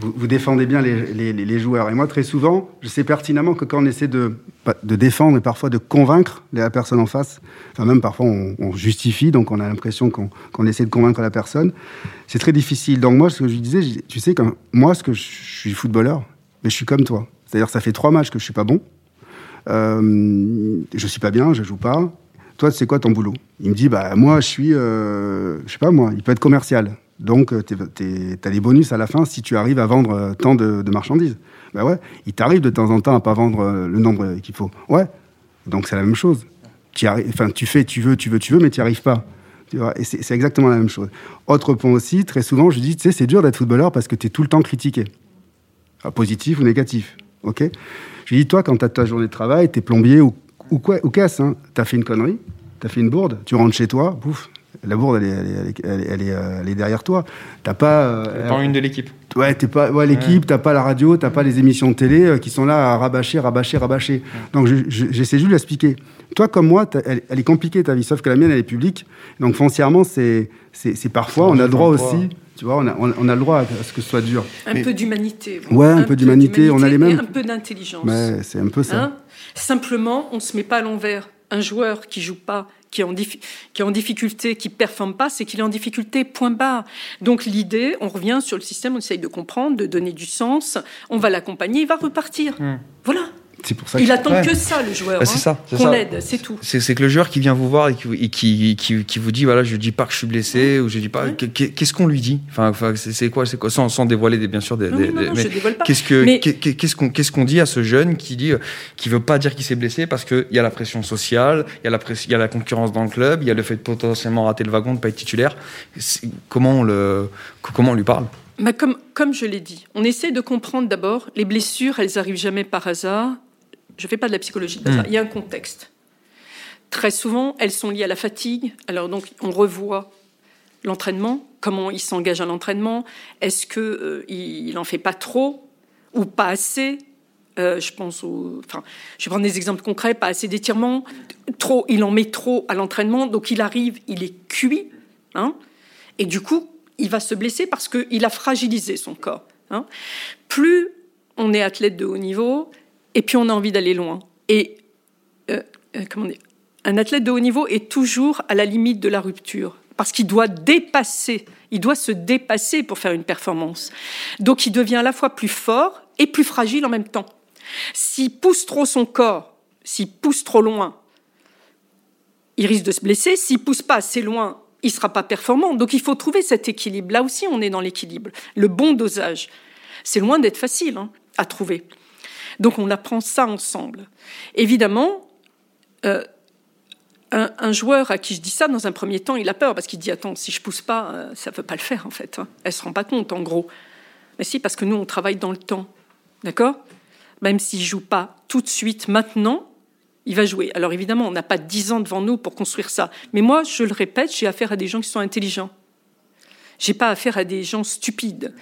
B: vous, vous défendez bien les, les- joueurs. Et moi, très souvent, je sais pertinemment que quand on essaie de, pas- de défendre et parfois de convaincre la personne en face, enfin même parfois on, on justifie, donc on a l'impression qu'on qu'on essaie de convaincre la personne, c'est très difficile. Donc moi, ce que je lui disais, je tu sais, quand, moi, ce que je, je suis footballeur, mais je suis comme toi. C'est-à-dire, ça fait trois matchs que je suis pas bon. Euh, je suis pas bien, je joue pas. Toi, c'est quoi ton boulot? Il me dit, bah moi, je suis, euh, je sais pas moi, il peut être commercial. Donc, tu as des bonus à la fin si tu arrives à vendre euh, tant de, marchandises. Bah ouais, il t'arrive de temps en temps à pas vendre euh, le nombre qu'il faut. Ouais, donc c'est la même chose. Tu tu fais, tu veux, tu veux, tu veux, mais tu n'y arrives pas. Tu vois, c'est exactement la même chose. Autre point aussi, très souvent, je dis, tu sais, c'est dur d'être footballeur parce que tu es tout le temps critiqué. Ah, positif ou négatif. Ok? Je dis, toi, quand tu as ta journée de travail, tu es plombier ou, ou quoi, ou casse, hein, tu as fait une connerie, tu as fait une bourde, tu rentres chez toi, pouf, la bourde, elle est, elle est, elle est, elle euh, derrière toi. T'as pas. euh,
A: Pas une de l'équipe.
B: Ouais, t'es pas, ouais, l'équipe, t'as pas la radio, t'as pas les émissions de télé euh, qui sont là à rabâcher, rabâcher, rabâcher. Donc je- je- j'essaie juste de l'expliquer. Toi comme moi, t'as- elle, est compliquée ta vie, sauf que la mienne elle est publique. Donc foncièrement, c'est parfois on a droit aussi, tu vois, on a, on, a le droit à, ce que ce soit dur.
C: Un
A: Mais-
C: peu d'humanité.
B: Ouais, un peu d'humanité, on a les mêmes-
C: un peu d'intelligence.
B: Mais c'est un peu ça.
C: Hein? Simplement, on ne se met pas à l'envers. Un joueur qui joue pas, qui est en, diffi- qui est en difficulté, qui performe pas, c'est qu'il est en difficulté, point barre. Donc l'idée, on revient sur le système, on essaye de comprendre, de donner du sens, on va l'accompagner, il va repartir. Voilà.
B: C'est pour ça que
C: Il attend
A: Ouais.
C: que ça, le joueur.
A: Bah, c'est
C: hein,
A: ça,
C: Qu'on l'aide, c'est tout.
A: C'est que le joueur qui vient vous voir et qui, et qui, qui, qui vous dit voilà je dis pas que je suis blessé ou je dis pas
C: Ouais.
A: qu'est-ce qu'on lui dit? Enfin, c'est quoi c'est quoi? Sans, sans dévoiler des, bien sûr des,
C: Non,
A: des- des-
C: non,
A: mais
C: je dévoile pas.
A: qu'est-ce que
C: Mais-
A: qu'est- qu'est-ce qu'on qu'est-ce qu'on dit à ce jeune qui dit qui veut pas dire qu'il s'est blessé parce que il y a la pression sociale il y a la press- y a la concurrence dans le club il y a le fait de potentiellement rater le wagon de pas être titulaire comment on le comment on lui parle?
C: Mais comme, comme je l'ai dit, on essaie de comprendre d'abord, les blessures, elles arrivent jamais par hasard. Je fais pas de la psychologie de hasard,
A: Mm.
C: il y a un contexte. Très souvent, elles sont liées à la fatigue. Alors donc, on revoit l'entraînement, comment il s'engage à l'entraînement. Est-ce que euh, il en fait pas trop ou pas assez? Euh, je pense au, enfin, je vais prendre des exemples concrets, pas assez d'étirements, trop, il en met trop à l'entraînement, donc il arrive, il est cuit, hein, et du coup, il va se blesser parce qu'il a fragilisé son corps. hein. Plus on est athlète de haut niveau, et puis on a envie d'aller loin. Et euh, euh, comment dire, un athlète de haut niveau est toujours à la limite de la rupture parce qu'il doit dépasser, il doit se dépasser pour faire une performance. Donc il devient à la fois plus fort et plus fragile en même temps. S'il pousse trop son corps, s'il pousse trop loin, il risque de se blesser. S'il pousse pas assez loin, il sera pas performant. Donc il faut trouver cet équilibre. Là aussi, on est dans l'équilibre, le bon dosage. C'est loin d'être facile hein, à trouver. Donc on apprend ça ensemble. Évidemment, euh, un, joueur à qui je dis ça, dans un premier temps, il a peur parce qu'il dit attends, si je pousse pas, euh, ça veut pas le faire en fait. hein. Elle se rend pas compte en gros. Mais si, parce que nous on travaille dans le temps, d'accord? Même s'il joue pas tout de suite maintenant, il va jouer. Alors évidemment, on n'a pas dix ans devant nous pour construire ça. Mais moi, je le répète, j'ai affaire à des gens qui sont intelligents. J'ai pas affaire à des gens stupides.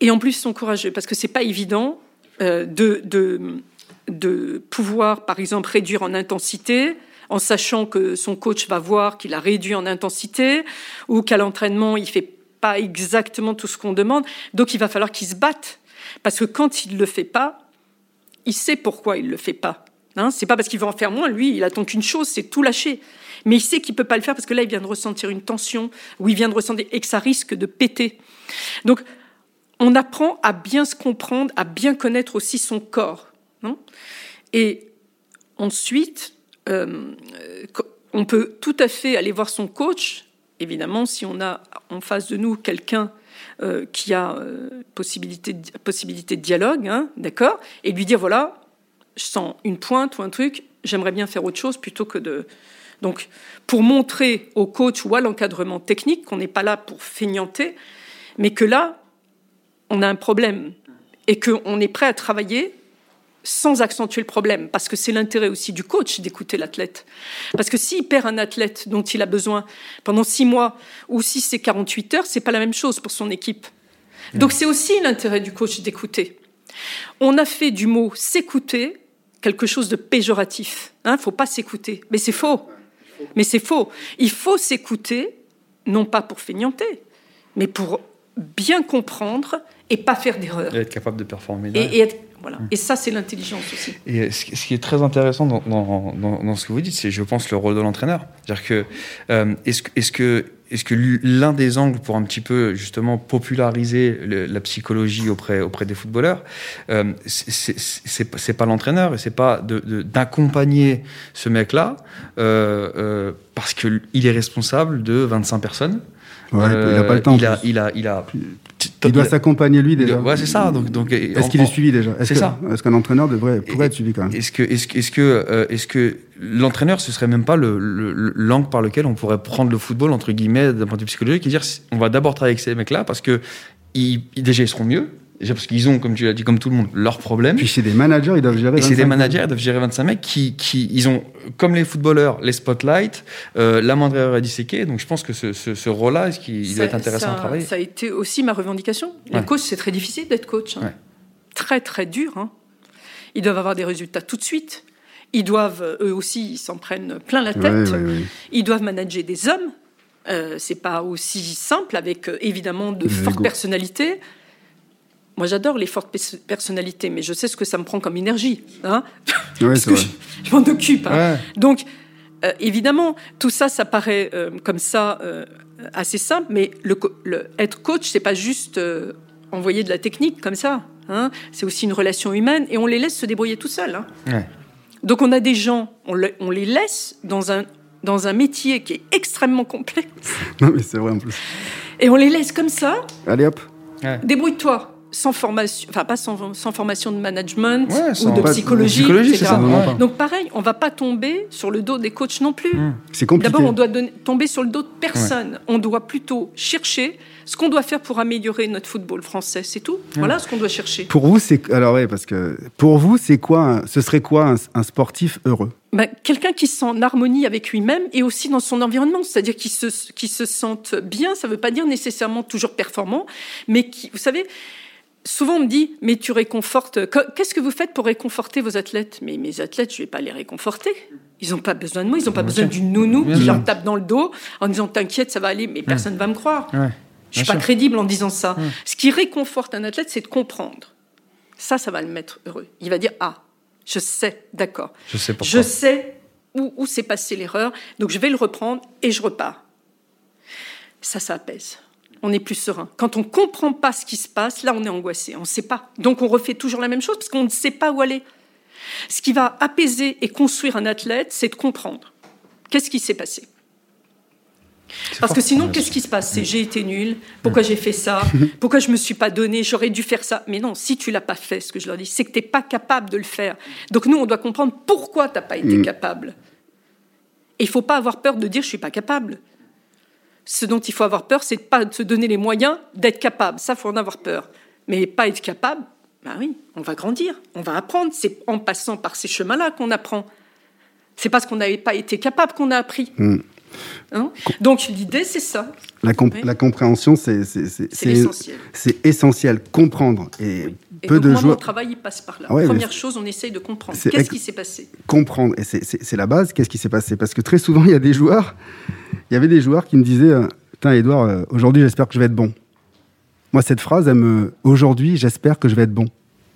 C: Et en plus, ils sont courageux parce que c'est pas évident euh, de, de, de pouvoir, par exemple, réduire en intensité en sachant que son coach va voir qu'il a réduit en intensité ou qu'à l'entraînement, il fait pas exactement tout ce qu'on demande. Donc, il va falloir qu'il se batte. Parce que quand il ne le fait pas, il sait pourquoi il ne le fait pas. Hein, c'est pas parce qu'il veut en faire moins, lui, il attend qu'une chose, c'est tout lâcher. Mais il sait qu'il peut pas le faire parce que là, il vient de ressentir une tension, ou il vient de ressentir, et que ça risque de péter. Donc, on apprend à bien se comprendre, à bien connaître aussi son corps. hein. et ensuite, euh, on peut tout à fait aller voir son coach, évidemment, si on a en face de nous quelqu'un euh, qui a euh, possibilité, de, possibilité de dialogue, hein, d'accord, et lui dire voilà, je sens une pointe ou un truc, j'aimerais bien faire autre chose plutôt que de. Donc, pour montrer au coach ou à l'encadrement technique qu'on n'est pas là pour feignanter, mais que là, on a un problème et qu'on est prêt à travailler sans accentuer le problème, parce que c'est l'intérêt aussi du coach d'écouter l'athlète. Parce que s'il perd un athlète dont il a besoin pendant six mois, ou si c'est 48 heures, c'est pas la même chose pour son équipe. Donc c'est aussi l'intérêt du coach d'écouter. On a fait du mot s'écouter quelque chose de péjoratif. Hein, faut pas s'écouter. Mais c'est faux. Mais c'est faux. Il faut s'écouter, non pas pour feignanter, mais pour bien comprendre et pas faire d'erreur.
A: Et être capable de performer.
C: Et, et, être, voilà. et ça, c'est l'intelligence aussi.
A: Et ce, qui est très intéressant dans, dans, dans, dans ce que vous dites, c'est, je pense, le rôle de l'entraîneur. C'est-à-dire que, euh, est-ce, est-ce que est-ce que l'un des angles pour un petit peu justement populariser le, la psychologie auprès, auprès des footballeurs, euh, c'est pas l'entraîneur et c'est pas d'accompagner de, ce mec-là euh, euh, parce qu'il est responsable de 25 personnes.
B: Ouais, il n'a pas le temps.
A: Il a, il a, il a,
B: il doit s'accompagner lui déjà.
A: Ouais, c'est ça. Donc, donc
B: est-ce qu'il est suivi déjà Est-ce est qu'un entraîneur devrait pourrait être suivi quand même
A: Est-ce que, est-ce, est-ce que, euh, est-ce que l'entraîneur ce serait même pas le, le, l'angle par lequel on pourrait prendre le football entre guillemets d'un point de vue psychologique et dire on va d'abord travailler avec ces mecs-là parce que ils, déjà ils seront mieux parce qu'ils ont, comme tu l'as dit, comme tout le monde, leurs problèmes.
B: Puis c'est des managers, ils doivent gérer.
A: Et c'est des managers, ils doivent gérer 25 mecs qui, qui, ils ont, comme les footballeurs, les spotlights, euh, la moindre erreur est disséquée. Donc je pense que ce, ce, ce rôle-là, est-ce qu'il doit être intéressant
C: ça,
A: à travailler?
C: Ça a été aussi ma revendication. Les ouais. coachs, c'est très difficile d'être coach. Hein. Ouais. Très très dur. Hein. Ils doivent avoir des résultats tout de suite. Ils doivent, eux aussi, ils s'en prennent plein la tête.
B: Ouais,
C: ils doivent manager des hommes. Euh, c'est pas aussi simple avec euh, évidemment de fortes personnalités. Moi, j'adore les fortes personnalités, mais je sais ce que ça me prend comme énergie. Hein
B: ouais,
C: Parce que je, je m'en occupe. Hein.
A: Ouais.
C: Donc, euh, évidemment, tout ça, ça paraît euh, comme ça euh, assez simple, mais le, le, être coach, c'est pas juste envoyer de la technique comme ça. Hein c'est aussi une relation humaine, et on les laisse se débrouiller tout seuls. Hein.
A: Ouais.
C: Donc, on a des gens, on, le, on les laisse dans un dans un métier qui est extrêmement complexe.
B: Non, mais c'est vrai en plus.
C: Et on les laisse comme ça.
B: Allez hop.
A: Ouais.
C: Débrouille-toi sans formation, enfin pas sans, sans, formation de management
A: ouais,
C: ou de psychologie,
A: psychologie
C: etc.
A: Ça,
C: Donc pareil, on va pas tomber sur le dos des coachs non plus.
B: Mmh. C'est compliqué.
C: D'abord, on doit donner, tomber sur le dos de personne. Ouais. On doit plutôt chercher ce qu'on doit faire pour améliorer notre football français, c'est tout. Voilà ce qu'on doit chercher.
B: Pour vous, c'est alors ouais, parce que pour vous, c'est quoi Ce serait quoi un, un sportif heureux?
C: Ben, quelqu'un qui se sent en harmonie avec lui-même et aussi dans son environnement, c'est-à-dire qui se, qui se sente bien. Ça ne veut pas dire nécessairement toujours performant, mais qui, vous savez, souvent on me dit, mais tu réconfortes. Qu'est-ce que vous faites pour réconforter vos athlètes? Mais mes athlètes, je ne vais pas les réconforter. Ils n'ont pas besoin de moi, ils n'ont pas besoin d'une nounou qui leur tape dans le dos en disant t'inquiète, ça va aller, mais personne ne va me croire.
A: Ouais.
C: Je suis pas
A: sûr.
C: crédible en disant ça. Ce qui réconforte un athlète, c'est de comprendre. Ça, ça va le mettre heureux. Il va dire ah, je sais, d'accord.
A: Je sais pourquoi.
C: Je sais où, où s'est passée l'erreur, donc je vais le reprendre et je repars. Ça, ça apaise. On est plus serein. Quand on ne comprend pas ce qui se passe, là, on est angoissé. On ne sait pas. Donc, on refait toujours la même chose parce qu'on ne sait pas où aller. Ce qui va apaiser et construire un athlète, c'est de comprendre. Qu'est-ce qui s'est passé? Parce que sinon, qu'est-ce qui se passe? C'est j'ai été nul, pourquoi j'ai fait ça, pourquoi je me suis pas donné, j'aurais dû faire ça. Mais non, si tu l'as pas fait, ce que je leur dis, c'est que tu n'es pas capable de le faire. Donc nous, on doit comprendre pourquoi tu n'as pas été
B: Mm.
C: capable. Et il faut pas avoir peur de dire je suis pas capable. Ce dont il faut avoir peur, c'est de pas se donner les moyens d'être capable. Ça, faut en avoir peur. Mais pas être capable, ben oui, on va grandir, on va apprendre. C'est en passant par ces chemins-là qu'on apprend. C'est parce qu'on n'avait pas été capable qu'on a appris.
B: Mm.
C: Hein Donc l'idée, c'est ça.
B: La, comp
C: Oui.
B: la compréhension, c'est c'est- c'est- essentiel. Comprendre. Et,
C: Et
B: peu
C: donc,
B: de joueurs
C: travail, il passe par là.
B: Ouais,
C: Première chose, on essaye de comprendre. Qu'est-ce
B: ex-
C: qui s'est passé?
B: comprendre. Et c'est la base. Qu'est-ce qui s'est passé? Parce que très souvent, il y a des joueurs. Il y avait des joueurs qui me disaient euh, Putain, Edouard, euh, aujourd'hui, j'espère que je vais être bon. Moi, cette phrase, elle me. Aujourd'hui, j'espère que je vais être bon.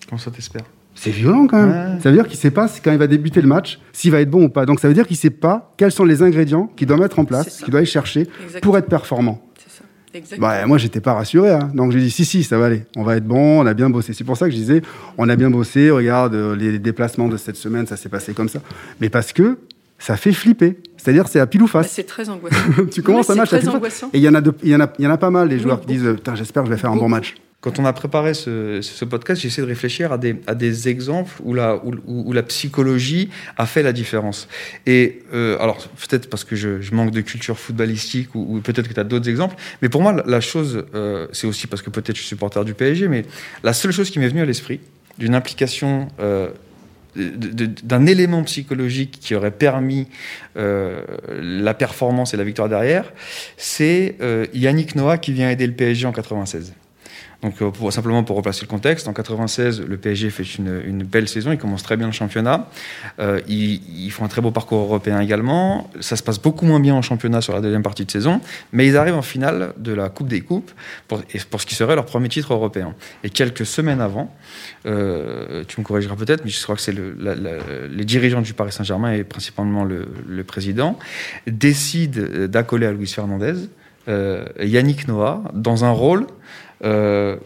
A: Comment ça t'espères?
B: C'est violent quand même.
A: Ouais.
B: Ça veut dire qu'il ne sait pas quand il va débuter le match s'il va être bon ou pas. Donc ça veut dire qu'il ne sait pas quels sont les ingrédients qu'il doit mettre en place, qu'il doit aller chercher
C: Exactement.
B: pour être performant.
C: C'est ça. Exactement.
B: Bah, moi, j'étais pas rassuré. Hein. Donc j'ai dit si, si, ça va aller. On va être bon, on a bien bossé. C'est pour ça que je disais on a bien bossé. Regarde euh, les déplacements de cette semaine, ça s'est passé comme ça. Mais parce que ça fait flipper. C'est-à-dire c'est à pile ou
C: Bah,
B: face.
C: c'est très angoissant.
B: tu commences un match
C: c'est
B: à
C: très
B: pile ou face.
C: angoissant.
B: Et il y en a, de- il y en a, il y en a pas mal des joueurs
C: Oui,
B: qui disent putain, j'espère que je vais faire un bon match.
A: Quand on a préparé ce, ce podcast, j'ai essayé de réfléchir à des, à des exemples où la, où, où- où la psychologie a fait la différence. Et euh, alors, peut-être parce que je, je manque de culture footballistique ou, ou peut-être que tu as d'autres exemples, mais pour moi, la, la chose, euh, c'est aussi parce que peut-être je suis supporter du PSG, mais la seule chose qui m'est venue à l'esprit d'une implication. euh, d'un élément psychologique qui aurait permis euh, la performance et la victoire derrière, c'est euh, Yannick Noah qui vient aider le PSG en 96. Donc, euh, simplement pour replacer le contexte, en 96, le PSG fait une, belle saison, il commence très bien le championnat, euh, ils, font un très beau parcours européen également, ça se passe beaucoup moins bien en championnat sur la deuxième partie de saison, mais ils arrivent en finale de la Coupe des Coupes pour, ce qui serait leur premier titre européen. Et quelques semaines avant, euh, tu me corrigeras peut-être, mais je crois que c'est les dirigeants du Paris Saint-Germain et principalement le, président décident d'accoler à Luis Fernandez Yannick Noah dans un rôle euh,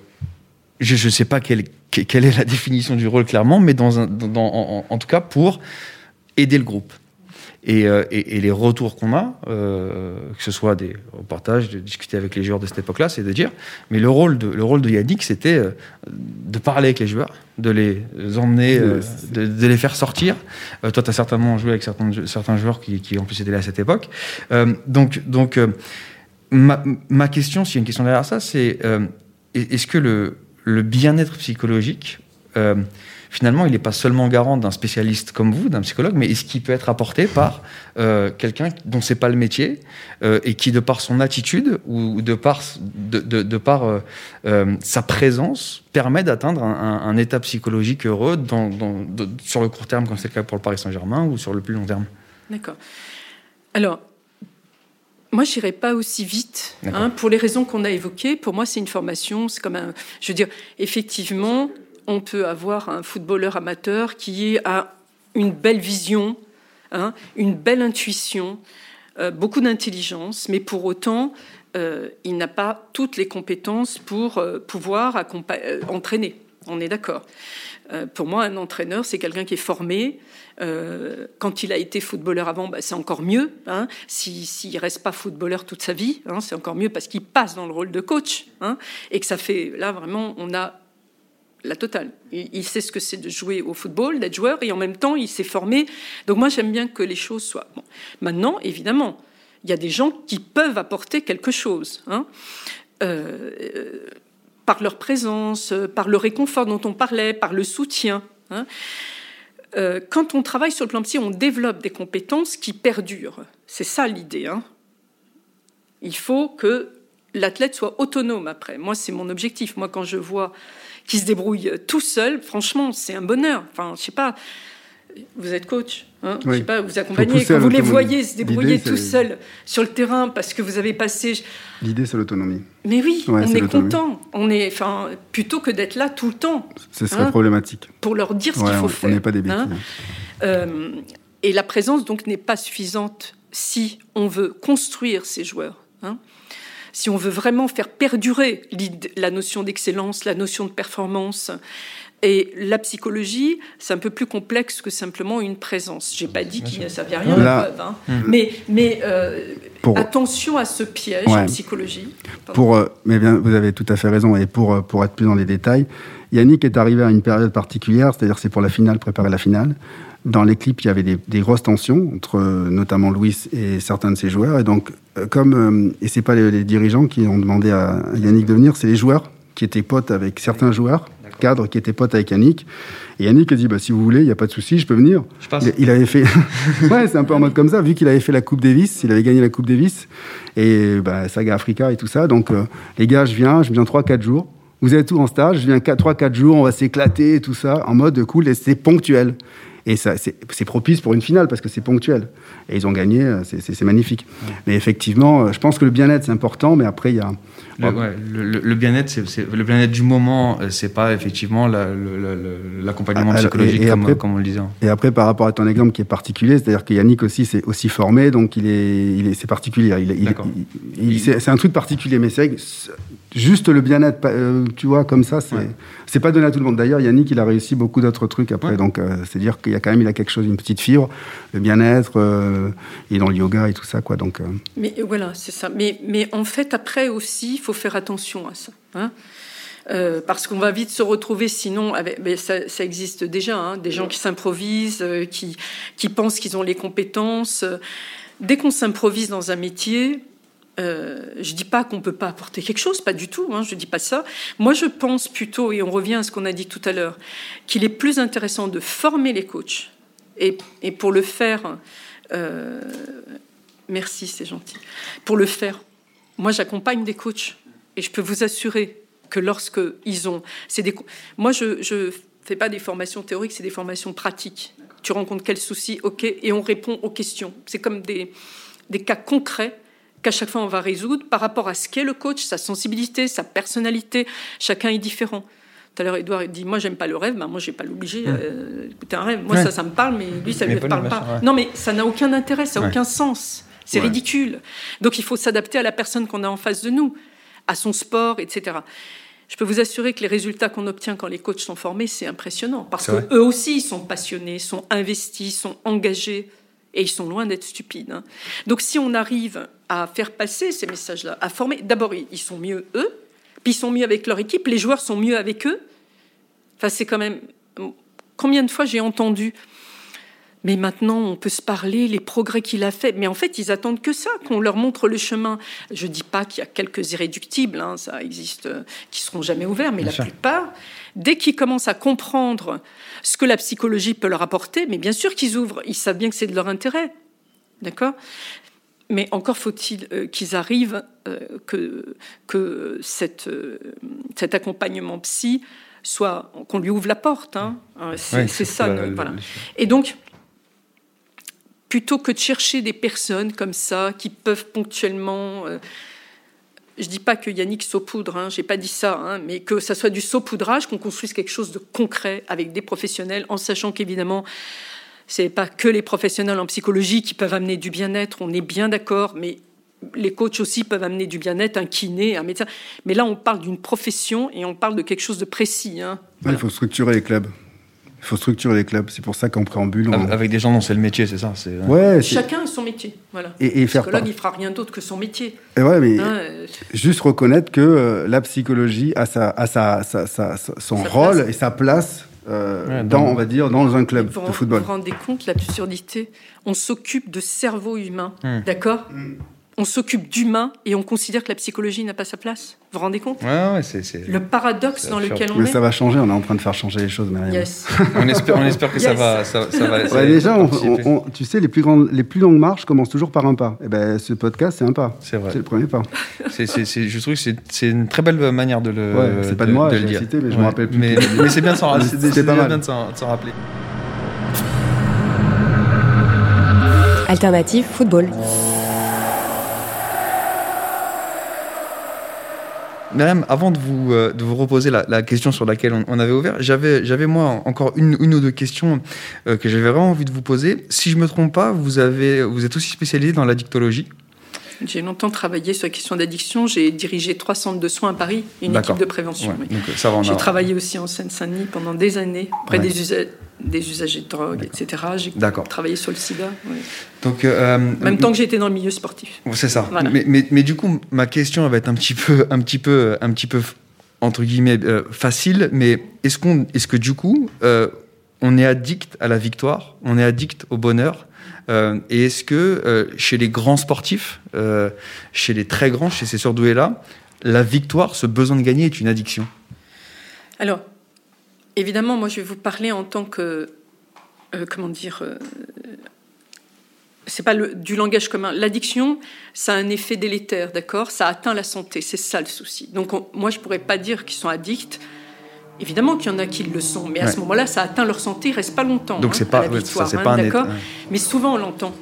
A: je ne sais pas quelle, quelle, est la définition du rôle clairement, mais dans un, dans, en, en, tout cas pour aider le groupe. Et, euh, et, et les retours qu'on a, euh, que ce soit des reportages, de discuter avec les joueurs de cette époque-là, c'est de dire, mais le rôle de, le rôle de Yannick, c'était de parler avec les joueurs, de les emmener, euh, de, de, les faire sortir. toi, tu as certainement joué avec certains, certains joueurs qui, qui en plus étaient là à cette époque. donc, donc ma, ma, question, s'il y a une question derrière ça, c'est est-ce que le, bien-être psychologique, euh, finalement, il n'est pas seulement garant d'un spécialiste comme vous, d'un psychologue, mais est-ce qu'il peut être apporté par euh, quelqu'un dont c'est pas le métier euh, et qui, de par son attitude ou de par, sa présence, permet d'atteindre un, état psychologique heureux sur le court terme, comme c'est le cas pour le Paris Saint-Germain, ou sur le plus long terme?
C: D'accord. Alors, moi, je n'irai pas aussi vite, hein, pour les raisons qu'on a évoquées. Pour moi, c'est une formation, c'est comme un. Je veux dire, effectivement, on peut avoir un footballeur amateur qui a une belle vision, hein, une belle intuition, euh, beaucoup d'intelligence, mais pour autant, euh, il n'a pas toutes les compétences pour euh, pouvoir entraîner. On est d'accord. Pour moi, un entraîneur, c'est quelqu'un qui est formé. Euh, quand il a été footballeur avant, bah, c'est encore mieux. Hein. S'il si, reste pas footballeur toute sa vie, hein, c'est encore mieux parce qu'il passe dans le rôle de coach. Hein, et que ça fait, là, vraiment, on a la totale. Il, sait ce que c'est de jouer au football, d'être joueur, et en même temps, il s'est formé. Donc moi, j'aime bien que les choses soient... Maintenant, évidemment, il y a des gens qui peuvent apporter quelque chose. Hein. Euh, par leur présence, par le réconfort dont on parlait, par le soutien. Euh, quand on travaille sur le plan psy, on développe des compétences qui perdurent. C'est ça l'idée. Hein. Il faut que l'athlète soit autonome après. Moi, c'est mon objectif. Moi, quand je vois qu'il se débrouille tout seul, franchement, c'est un bonheur. Enfin, je sais pas. Vous êtes coach, hein oui. je sais pas, vous accompagnez, quand vous les voyez se débrouiller tout seuls sur le terrain parce que vous avez passé.
B: L'idée, c'est l'autonomie.
C: Mais oui, ouais, on est, est content. On est, enfin, plutôt que d'être là tout le temps.
B: Ce serait hein, problématique.
C: Pour leur dire ce qu'il faut
B: on,
C: faire.
B: On n'est pas des bêtises. Hein
C: euh, et la présence donc n'est pas suffisante si on veut construire ces joueurs. Si on veut vraiment faire perdurer la notion d'excellence, la notion de performance, et la psychologie, c'est un peu plus complexe que simplement une présence. J'ai pas dit qu'il ne savait rien Là, preuve, hein. mmh. mais, mais euh, pour, attention à ce piège ouais, en psychologie.
B: Pour, euh, mais bien, vous avez tout à fait raison. Et pour, euh, pour être plus dans les détails, Yannick est arrivé à une période particulière, c'est-à-dire c'est pour la finale, préparer la finale. Dans l'équipe, il y avait des, des, grosses tensions entre notamment Louis et certains de ses joueurs. Et donc, comme et c'est pas les, les, dirigeants qui ont demandé à Yannick de venir, c'est les joueurs qui étaient potes avec certains joueurs cadre qui était pote avec Yannick. Et Yannick a dit bah, si vous voulez, il n'y a pas de souci, je peux venir.
A: Je passe.
B: Il, il avait fait. ouais, c'est un peu en mode comme ça, vu qu'il avait fait la Coupe Davis, il avait gagné la Coupe Davis, et bah, Saga Africa et tout ça. Donc, euh, les gars, je viens, je viens 3-4 jours. Vous êtes tout en stage, je viens 3-4 jours, on va s'éclater, tout ça, en mode cool, et c'est ponctuel. Et c'est propice pour une finale parce que c'est ponctuel. Et ils ont gagné, c'est magnifique. Ouais. Mais effectivement, je pense que le bien-être, c'est important, mais après, il y a.
A: Le, ouais, le, le bien-être, c'est le bien-être du moment, c'est pas effectivement l'accompagnement psychologique et, et comme,
B: après,
A: comme, on le disait.
B: Et après, par rapport à ton exemple qui est particulier, c'est-à-dire que Yannick aussi s'est aussi formé, donc il est, il est, c'est particulier. Il, il, il, c'est un truc particulier, mais c'est juste le bien-être, euh, tu vois, comme ça, c'est ouais. pas donné à tout le monde. D'ailleurs, Yannick, il a réussi beaucoup d'autres trucs après, donc euh, c'est dire qu'il y a quand même, il a quelque chose, une petite fibre, le bien-être, euh, est dans le yoga et tout ça, quoi. Donc.
C: Mais voilà, c'est ça. Mais, mais en fait, après aussi, il faut faire attention à ça. Hein euh, parce qu'on va vite se retrouver, sinon, avec, mais ça, existe déjà, hein, des gens qui s'improvisent, euh, qui, qui pensent qu'ils ont les compétences. Dès qu'on s'improvise dans un métier, euh, je dis pas qu'on peut pas apporter quelque chose, pas du tout. Hein, je dis pas ça. Moi, je pense plutôt, et on revient à ce qu'on a dit tout à l'heure, qu'il est plus intéressant de former les coachs. Et, pour le faire, euh, merci, c'est gentil. Pour le faire, moi, j'accompagne des coachs et je peux vous assurer que lorsque ils ont, des, moi je je fais pas des formations théoriques, c'est des formations pratiques. Tu rencontres quel souci, ok, et on répond aux questions. C'est comme des cas concrets qu'à chaque fois on va résoudre par rapport à ce qu'est le coach, sa sensibilité, sa personnalité. Chacun est différent. Tout à l'heure, Edouard dit Moi, j'aime pas le rêve. Ben, moi, j'ai pas l'obligé. Euh, écouter un rêve. Moi, ça, ça me parle, mais lui, ça lui parle pas. Non, mais ça n'a aucun intérêt, ça n'a aucun sens. C'est ridicule. Donc, il faut s'adapter à la personne qu'on a en face de nous, à son sport, etc. Je peux vous assurer que les résultats qu'on obtient quand les coachs sont formés, c'est impressionnant. Parce qu'eux aussi, ils sont passionnés, sont investis, sont engagés. Et ils sont loin d'être stupides. Hein. Donc si on arrive à faire passer ces messages-là, à former, d'abord ils sont mieux eux, puis ils sont mieux avec leur équipe, les joueurs sont mieux avec eux. Enfin c'est quand même... Combien de fois j'ai entendu mais maintenant on peut se parler, les progrès qu'il a fait. Mais en fait, ils attendent que ça, qu'on leur montre le chemin. Je dis pas qu'il y a quelques irréductibles, hein, ça existe, euh, qui seront jamais ouverts, mais la plupart, dès qu'ils commencent à comprendre ce que la psychologie peut leur apporter, mais bien sûr qu'ils ouvrent, ils savent bien que c'est de leur intérêt. D'accord? Mais encore faut-il euh, qu'ils arrivent, euh, que, que cette, euh, cet accompagnement psy soit, qu'on lui ouvre la porte. Hein. C'est ça. voilà. Et donc, plutôt que de chercher des personnes comme ça qui peuvent ponctuellement je dis pas que Yannick saupoudre, hein, j'ai pas dit ça, hein, mais que ça soit du saupoudrage, qu'on construise quelque chose de concret avec des professionnels, en sachant qu'évidemment, c'est pas que les professionnels en psychologie qui peuvent amener du bien-être, on est bien d'accord, mais les coachs aussi peuvent amener du bien-être, un kiné, un médecin. Mais là, on parle d'une profession et on parle de quelque chose de précis. Hein.
B: Il faut structurer les clubs. Il faut structurer les clubs. C'est pour ça qu'en préambule.
A: Avec des gens dont c'est le métier, c'est ça
B: ouais,
C: Chacun a son métier. Voilà.
B: Et,
C: le psychologue, il fera rien d'autre que son métier.
B: Et ouais, mais hein, euh, juste reconnaître que euh, la psychologie a, sa, a sa, son rôle et sa place euh, dans, on va dire, dans un club de football.
C: Vous vous rendez compte l'absurdité On s'occupe de cerveau humain, hmm. d'accord? Hmm on s'occupe d'humains et on considère que la psychologie n'a pas sa place. Vous vous rendez compte?
A: Ouais, ouais, c'est,
C: Le paradoxe dans lequel on
B: Mais
C: est.
B: ça va changer, on est en train de faire changer les choses.
C: Yes.
A: on, espère, on espère que ça va. Ça, va
B: déjà, tu sais, les plus, grandes, les plus longues marches commencent toujours par un pas. Et eh ben, ce podcast, c'est un pas. C'est vrai. C'est le premier pas.
A: c'est, je trouve que c'est, une très belle manière de le.
B: Ouais, c'est pas de, moi, j'ai cité, mais je me rappelle plus.
A: Mais, mais c'est bien de s'en rappeler.
D: Alternative football.
A: Madame, avant de vous, euh, de vous reposer la, question sur laquelle on, avait ouvert, j'avais, j'avais moi encore une, une, ou deux questions euh, que j'avais vraiment envie de vous poser. Si je me trompe pas, vous, avez, vous êtes aussi spécialisé dans l'addictologie.
C: J'ai longtemps travaillé sur la question d'addiction. J'ai dirigé trois centres de soins à Paris, une équipe de prévention. J'ai travaillé aussi en Seine-Saint-Denis pendant des années, près des, des, usagers de drogue, etc. J'ai travaillé sur le sida. Donc, euh, même temps que j'étais dans le milieu sportif.
A: C'est ça. Mais, mais, mais, du coup, ma question va être un petit peu, un petit peu, un petit peu entre guillemets euh, facile. Mais est-ce qu'on, est-ce que du coup, euh, on est addict à la victoire, on est addict au bonheur? Euh, et est-ce que euh, chez les grands sportifs, euh, chez les très grands, chez ces surdoués-là, la victoire, ce besoin de gagner est une addiction?
C: Alors, évidemment, moi je vais vous parler en tant que, comment dire, c'est pas du langage commun. L'addiction, ça a un effet délétère, d'accord? Ça atteint la santé, c'est ça le souci. Donc moi je pourrais pas dire qu'ils sont addicts Évidemment qu'il y en a qui le sont, mais à ce moment-là, ça atteint leur santé, ils restent pas longtemps.
A: Donc c'est
C: hein,
A: pas, ça, c'est hein, pas d'accord.
C: Mais souvent on l'entend.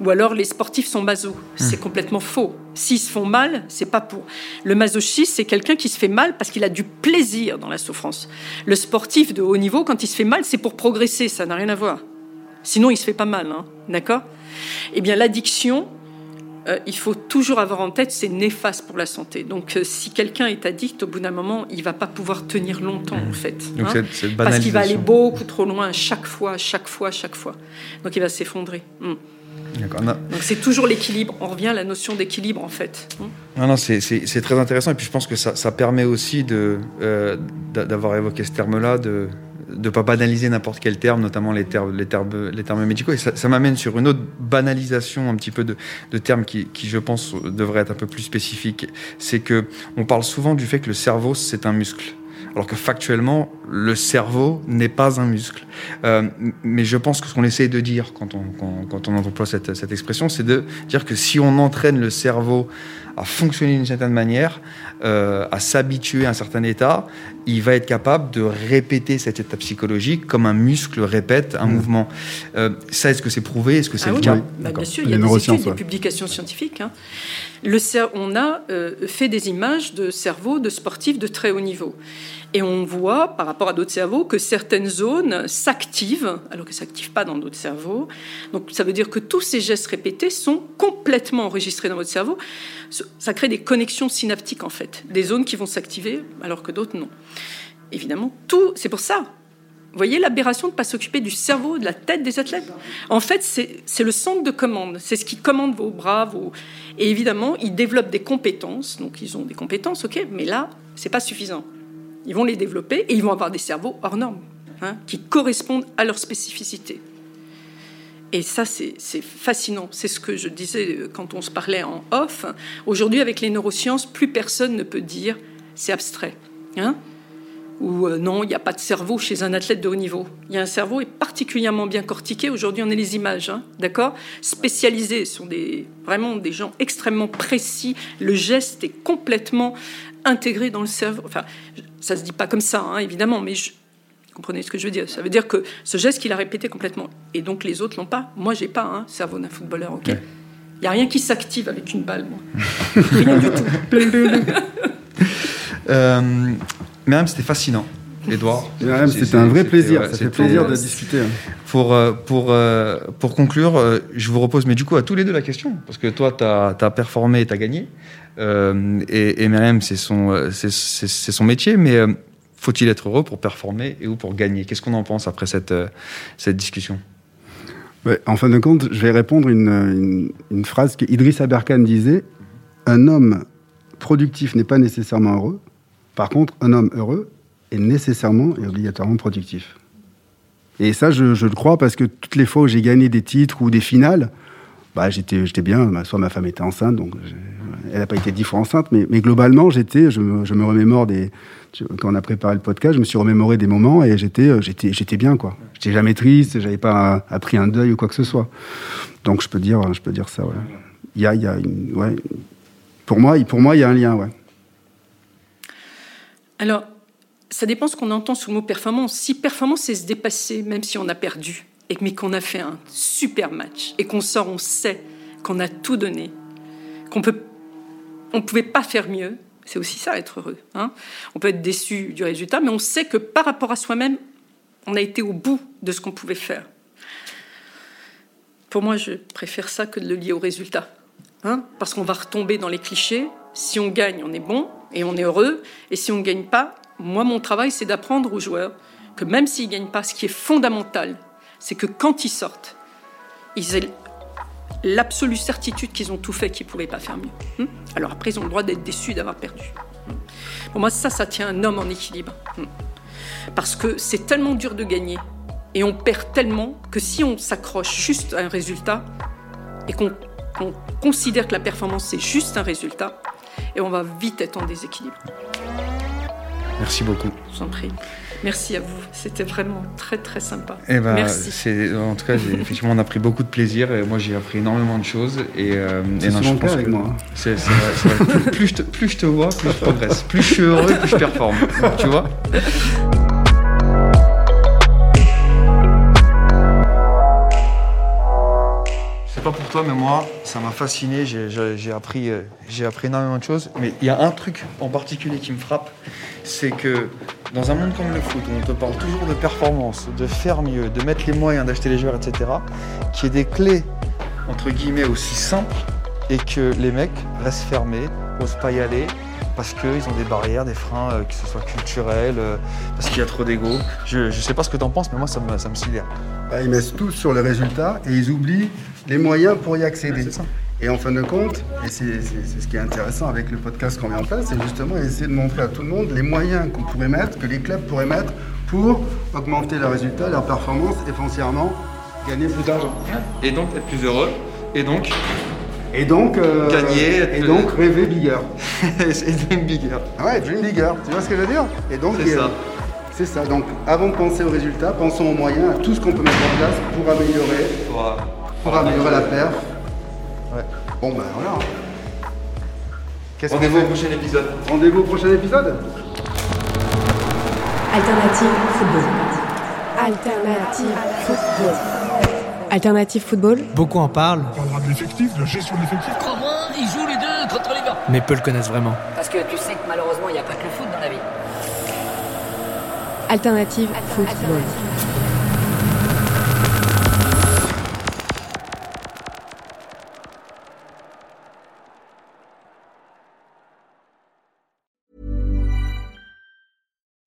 C: Ou alors les sportifs sont maso. C'est hmm. complètement faux. S'ils se font mal, c'est pas pour. Le masochiste, c'est quelqu'un qui se fait mal parce qu'il a du plaisir dans la souffrance. Le sportif de haut niveau, quand il se fait mal, c'est pour progresser. Ça n'a rien à voir. Sinon, il se fait pas mal, hein, d'accord? Eh bien, l'addiction, euh, il faut toujours avoir en tête, c'est néfaste pour la santé. Donc, euh, si quelqu'un est addict, au bout d'un moment, il va pas pouvoir tenir longtemps, en fait.
A: Hein.
C: parce qu'il va aller beaucoup trop loin, chaque fois, chaque fois, chaque fois. Donc, il va s'effondrer. Hmm. Donc c'est toujours l'équilibre. On revient à la notion d'équilibre en fait.
A: Hmm. Non, non, c'est très intéressant et puis je pense que ça, permet aussi euh, d'avoir évoqué ce terme-là, de, de pas banaliser n'importe quel terme, notamment les termes, les termes, médicaux. Et ça, m'amène sur une autre banalisation un petit peu de, termes qui, qui, je pense, devrait être un peu plus spécifique. C'est que on parle souvent du fait que le cerveau, c'est un muscle. Alors que factuellement, le cerveau n'est pas un muscle. Euh, mais je pense que ce qu'on essaie de dire quand on, quand, on emploie cette, cette expression, c'est de dire que si on entraîne le cerveau à fonctionner d'une certaine manière, euh, à s'habituer à un certain état, il va être capable de répéter cet état psychologique comme un muscle répète un
B: Mm.
A: mouvement. Euh, ça, est-ce que c'est prouvé? Est-ce que c'est
C: Ah
A: le
C: oui,
A: cas
C: bah, bien sûr, il y a des études, des publications scientifiques. hein. Le on a euh, fait des images de cerveaux de sportifs de très haut niveau. Et on voit, par rapport à d'autres cerveaux, que certaines zones s'activent, alors que ça s'activent pas dans d'autres cerveaux. Donc ça veut dire que tous ces gestes répétés sont complètement enregistrés dans votre cerveau. Ce- Ça crée des connexions synaptiques, en fait. Des zones qui vont s'activer, alors que d'autres non. Évidemment, tout, c'est pour ça. Vous voyez l'aberration de ne pas s'occuper du cerveau, de la tête des athlètes? En fait, c'est le centre de commande. C'est ce qui commande vos bras. Vos... Et évidemment, ils développent des compétences. Donc, ils ont des compétences, OK, mais là, c'est pas suffisant. Ils vont les développer et ils vont avoir des cerveaux hors normes, hein, qui correspondent à leur spécificité. Et ça, c'est c'est fascinant. C'est ce que je disais euh, quand on se parlait en off. Aujourd'hui, avec les neurosciences, plus personne ne peut dire c'est abstrait. Hein ou euh, non, il n'y a pas de cerveau chez un athlète de haut niveau. Il y a un cerveau est particulièrement bien cortiqué. Aujourd'hui, on a les images, hein, d'accord? Spécialisés, ce sont des, vraiment des gens extrêmement précis. Le geste est complètement intégré dans le cerveau. Enfin, ça se dit pas comme ça, hein, évidemment, mais je, vous comprenez ce que je veux dire? Ça veut dire que ce geste qu'il a répété complètement, et donc les autres l'ont pas. Moi, j'ai pas un cerveau d'un footballeur, ok? Il n'y a rien qui s'active avec une balle, moi. Rien du tout.
A: Euh, Myriam, c'était fascinant. Edouard.
B: C'était un vrai plaisir.
A: ouais,
B: ça fait plaisir de discuter. hein.
A: Pour, euh, pour, euh, pour conclure, euh, je vous repose, mais du coup, à tous les deux la question, parce que toi, tu as, performé et tu as gagné, Euh, et, et Myriam, c'est son, euh, c'est- son métier, mais euh, faut-il être heureux pour performer et ou pour gagner? Qu'est-ce qu'on en pense après cette, euh, cette discussion?
B: Ouais, en fin de compte, je vais répondre une, une, une phrase que Idriss Aberkan disait Un homme productif n'est pas nécessairement heureux. Par contre, un homme heureux est nécessairement et obligatoirement productif. Et ça, je, le crois parce que toutes les fois où j'ai gagné des titres ou des finales, bah, j'étais, j'étais bien. Soit ma femme était enceinte, donc elle n'a pas été dix fois enceinte, mais, mais globalement, j'étais, je me, remémore des. Quand on a préparé le podcast, je me suis remémoré des moments et j'étais, euh, j'étais, j'étais bien, quoi. J'étais jamais triste, j'avais pas appris un deuil ou quoi que ce soit. Donc je peux dire, je peux dire ça, ouais. Y a, y a ouais. Pour moi, pour moi, il y a un lien, ouais.
C: Alors, ça dépend ce qu'on entend sous le mot performance. Si performance, c'est se dépasser, même si on a perdu, et mais qu'on a fait un super match, et qu'on sort, on sait qu'on a tout donné, qu'on peut, on pouvait pas faire mieux. C'est aussi ça, être heureux. hein. on peut être déçu du résultat, mais on sait que par rapport à soi-même, on a été au bout de ce qu'on pouvait faire. Pour moi, je préfère ça que de le lier au résultat. hein, parce qu'on va retomber dans les clichés. Si on gagne, on est bon et on est heureux. Et si on ne gagne pas, moi, mon travail, c'est d'apprendre aux joueurs que même s'ils ne gagnent pas, ce qui est fondamental, c'est que quand ils sortent, ils aient l'absolue certitude qu'ils ont tout fait, qu'ils ne pouvaient pas faire mieux. hein. Alors après, ils ont le droit d'être déçus d'avoir perdu. hein. Pour moi, ça, ça tient un homme en équilibre. hein. Parce que c'est tellement dur de gagner et on perd tellement que si on s'accroche juste à un résultat et qu'on considère que la performance c'est juste un résultat, et on va vite être en déséquilibre.
A: Merci beaucoup.
C: Je vous en prie. Merci à vous. C'était vraiment très très sympa.
A: Eh ben,
C: Merci.
A: En tout cas, effectivement, on a pris beaucoup de plaisir. Et moi, j'ai appris énormément de choses. Et, euh, et non, je pense
B: avec
A: que
B: moi. hein.
A: vrai, vrai. Plus je te, plus je te vois, plus je progresse. Plus je suis heureux, plus je performe. Tu vois? Pour toi, mais moi, ça m'a fasciné. J'ai- appris, euh, j'ai appris énormément de choses. Mais il y a un truc en particulier qui me frappe, c'est que dans un monde comme le foot, on te parle toujours de performance, de faire mieux, de mettre les moyens, d'acheter les joueurs, etc., qu'il y ait des clés, entre guillemets, aussi simples, et que les mecs restent fermés, n'osent pas y aller, parce qu'ils ont des barrières, des freins, euh, que ce soit culturels, euh, parce qu'il y a trop d'ego. Je, ne sais pas ce que tu en penses, mais moi, ça me, ça me sidère.
B: Bah, ils mettent tout sur le résultat et ils oublient les moyens pour y accéder. Et en fin de compte, et c'est ce qui est intéressant avec le podcast qu'on met en place, c'est justement essayer de montrer à tout le monde les moyens qu'on pourrait mettre, que les clubs pourraient mettre pour augmenter leurs résultats, leurs performances et foncièrement gagner plus d'argent.
A: Et donc, être plus heureux, et donc,
B: Et donc, euh,
A: Gagner,
B: et donc rêver bigger.
A: et dream bigger.
B: Ouais, dream bigger, tu vois ce que je veux dire? Et donc,
A: C'est
B: euh,
A: ça.
B: C'est ça. Donc, avant de penser aux résultats, pensons aux moyens, à tout ce qu'on peut mettre en place pour améliorer,
A: euh,
B: pour, améliorer la perf. Ouais. Bon ben voilà.
A: Qu'est-ce Rendez-vous au prochain épisode.
B: Rendez-vous au prochain épisode
D: Alternative football. Alternative football. Alternative football.
E: Beaucoup en parlent.
F: On parlera de l'effectif, de la gestion de l'effectif.
G: Ils jouent les deux contre les gars
E: Mais peu le connaissent vraiment.
G: Parce que tu sais que malheureusement, il n'y a pas que le foot dans la vie.
D: Alternative football.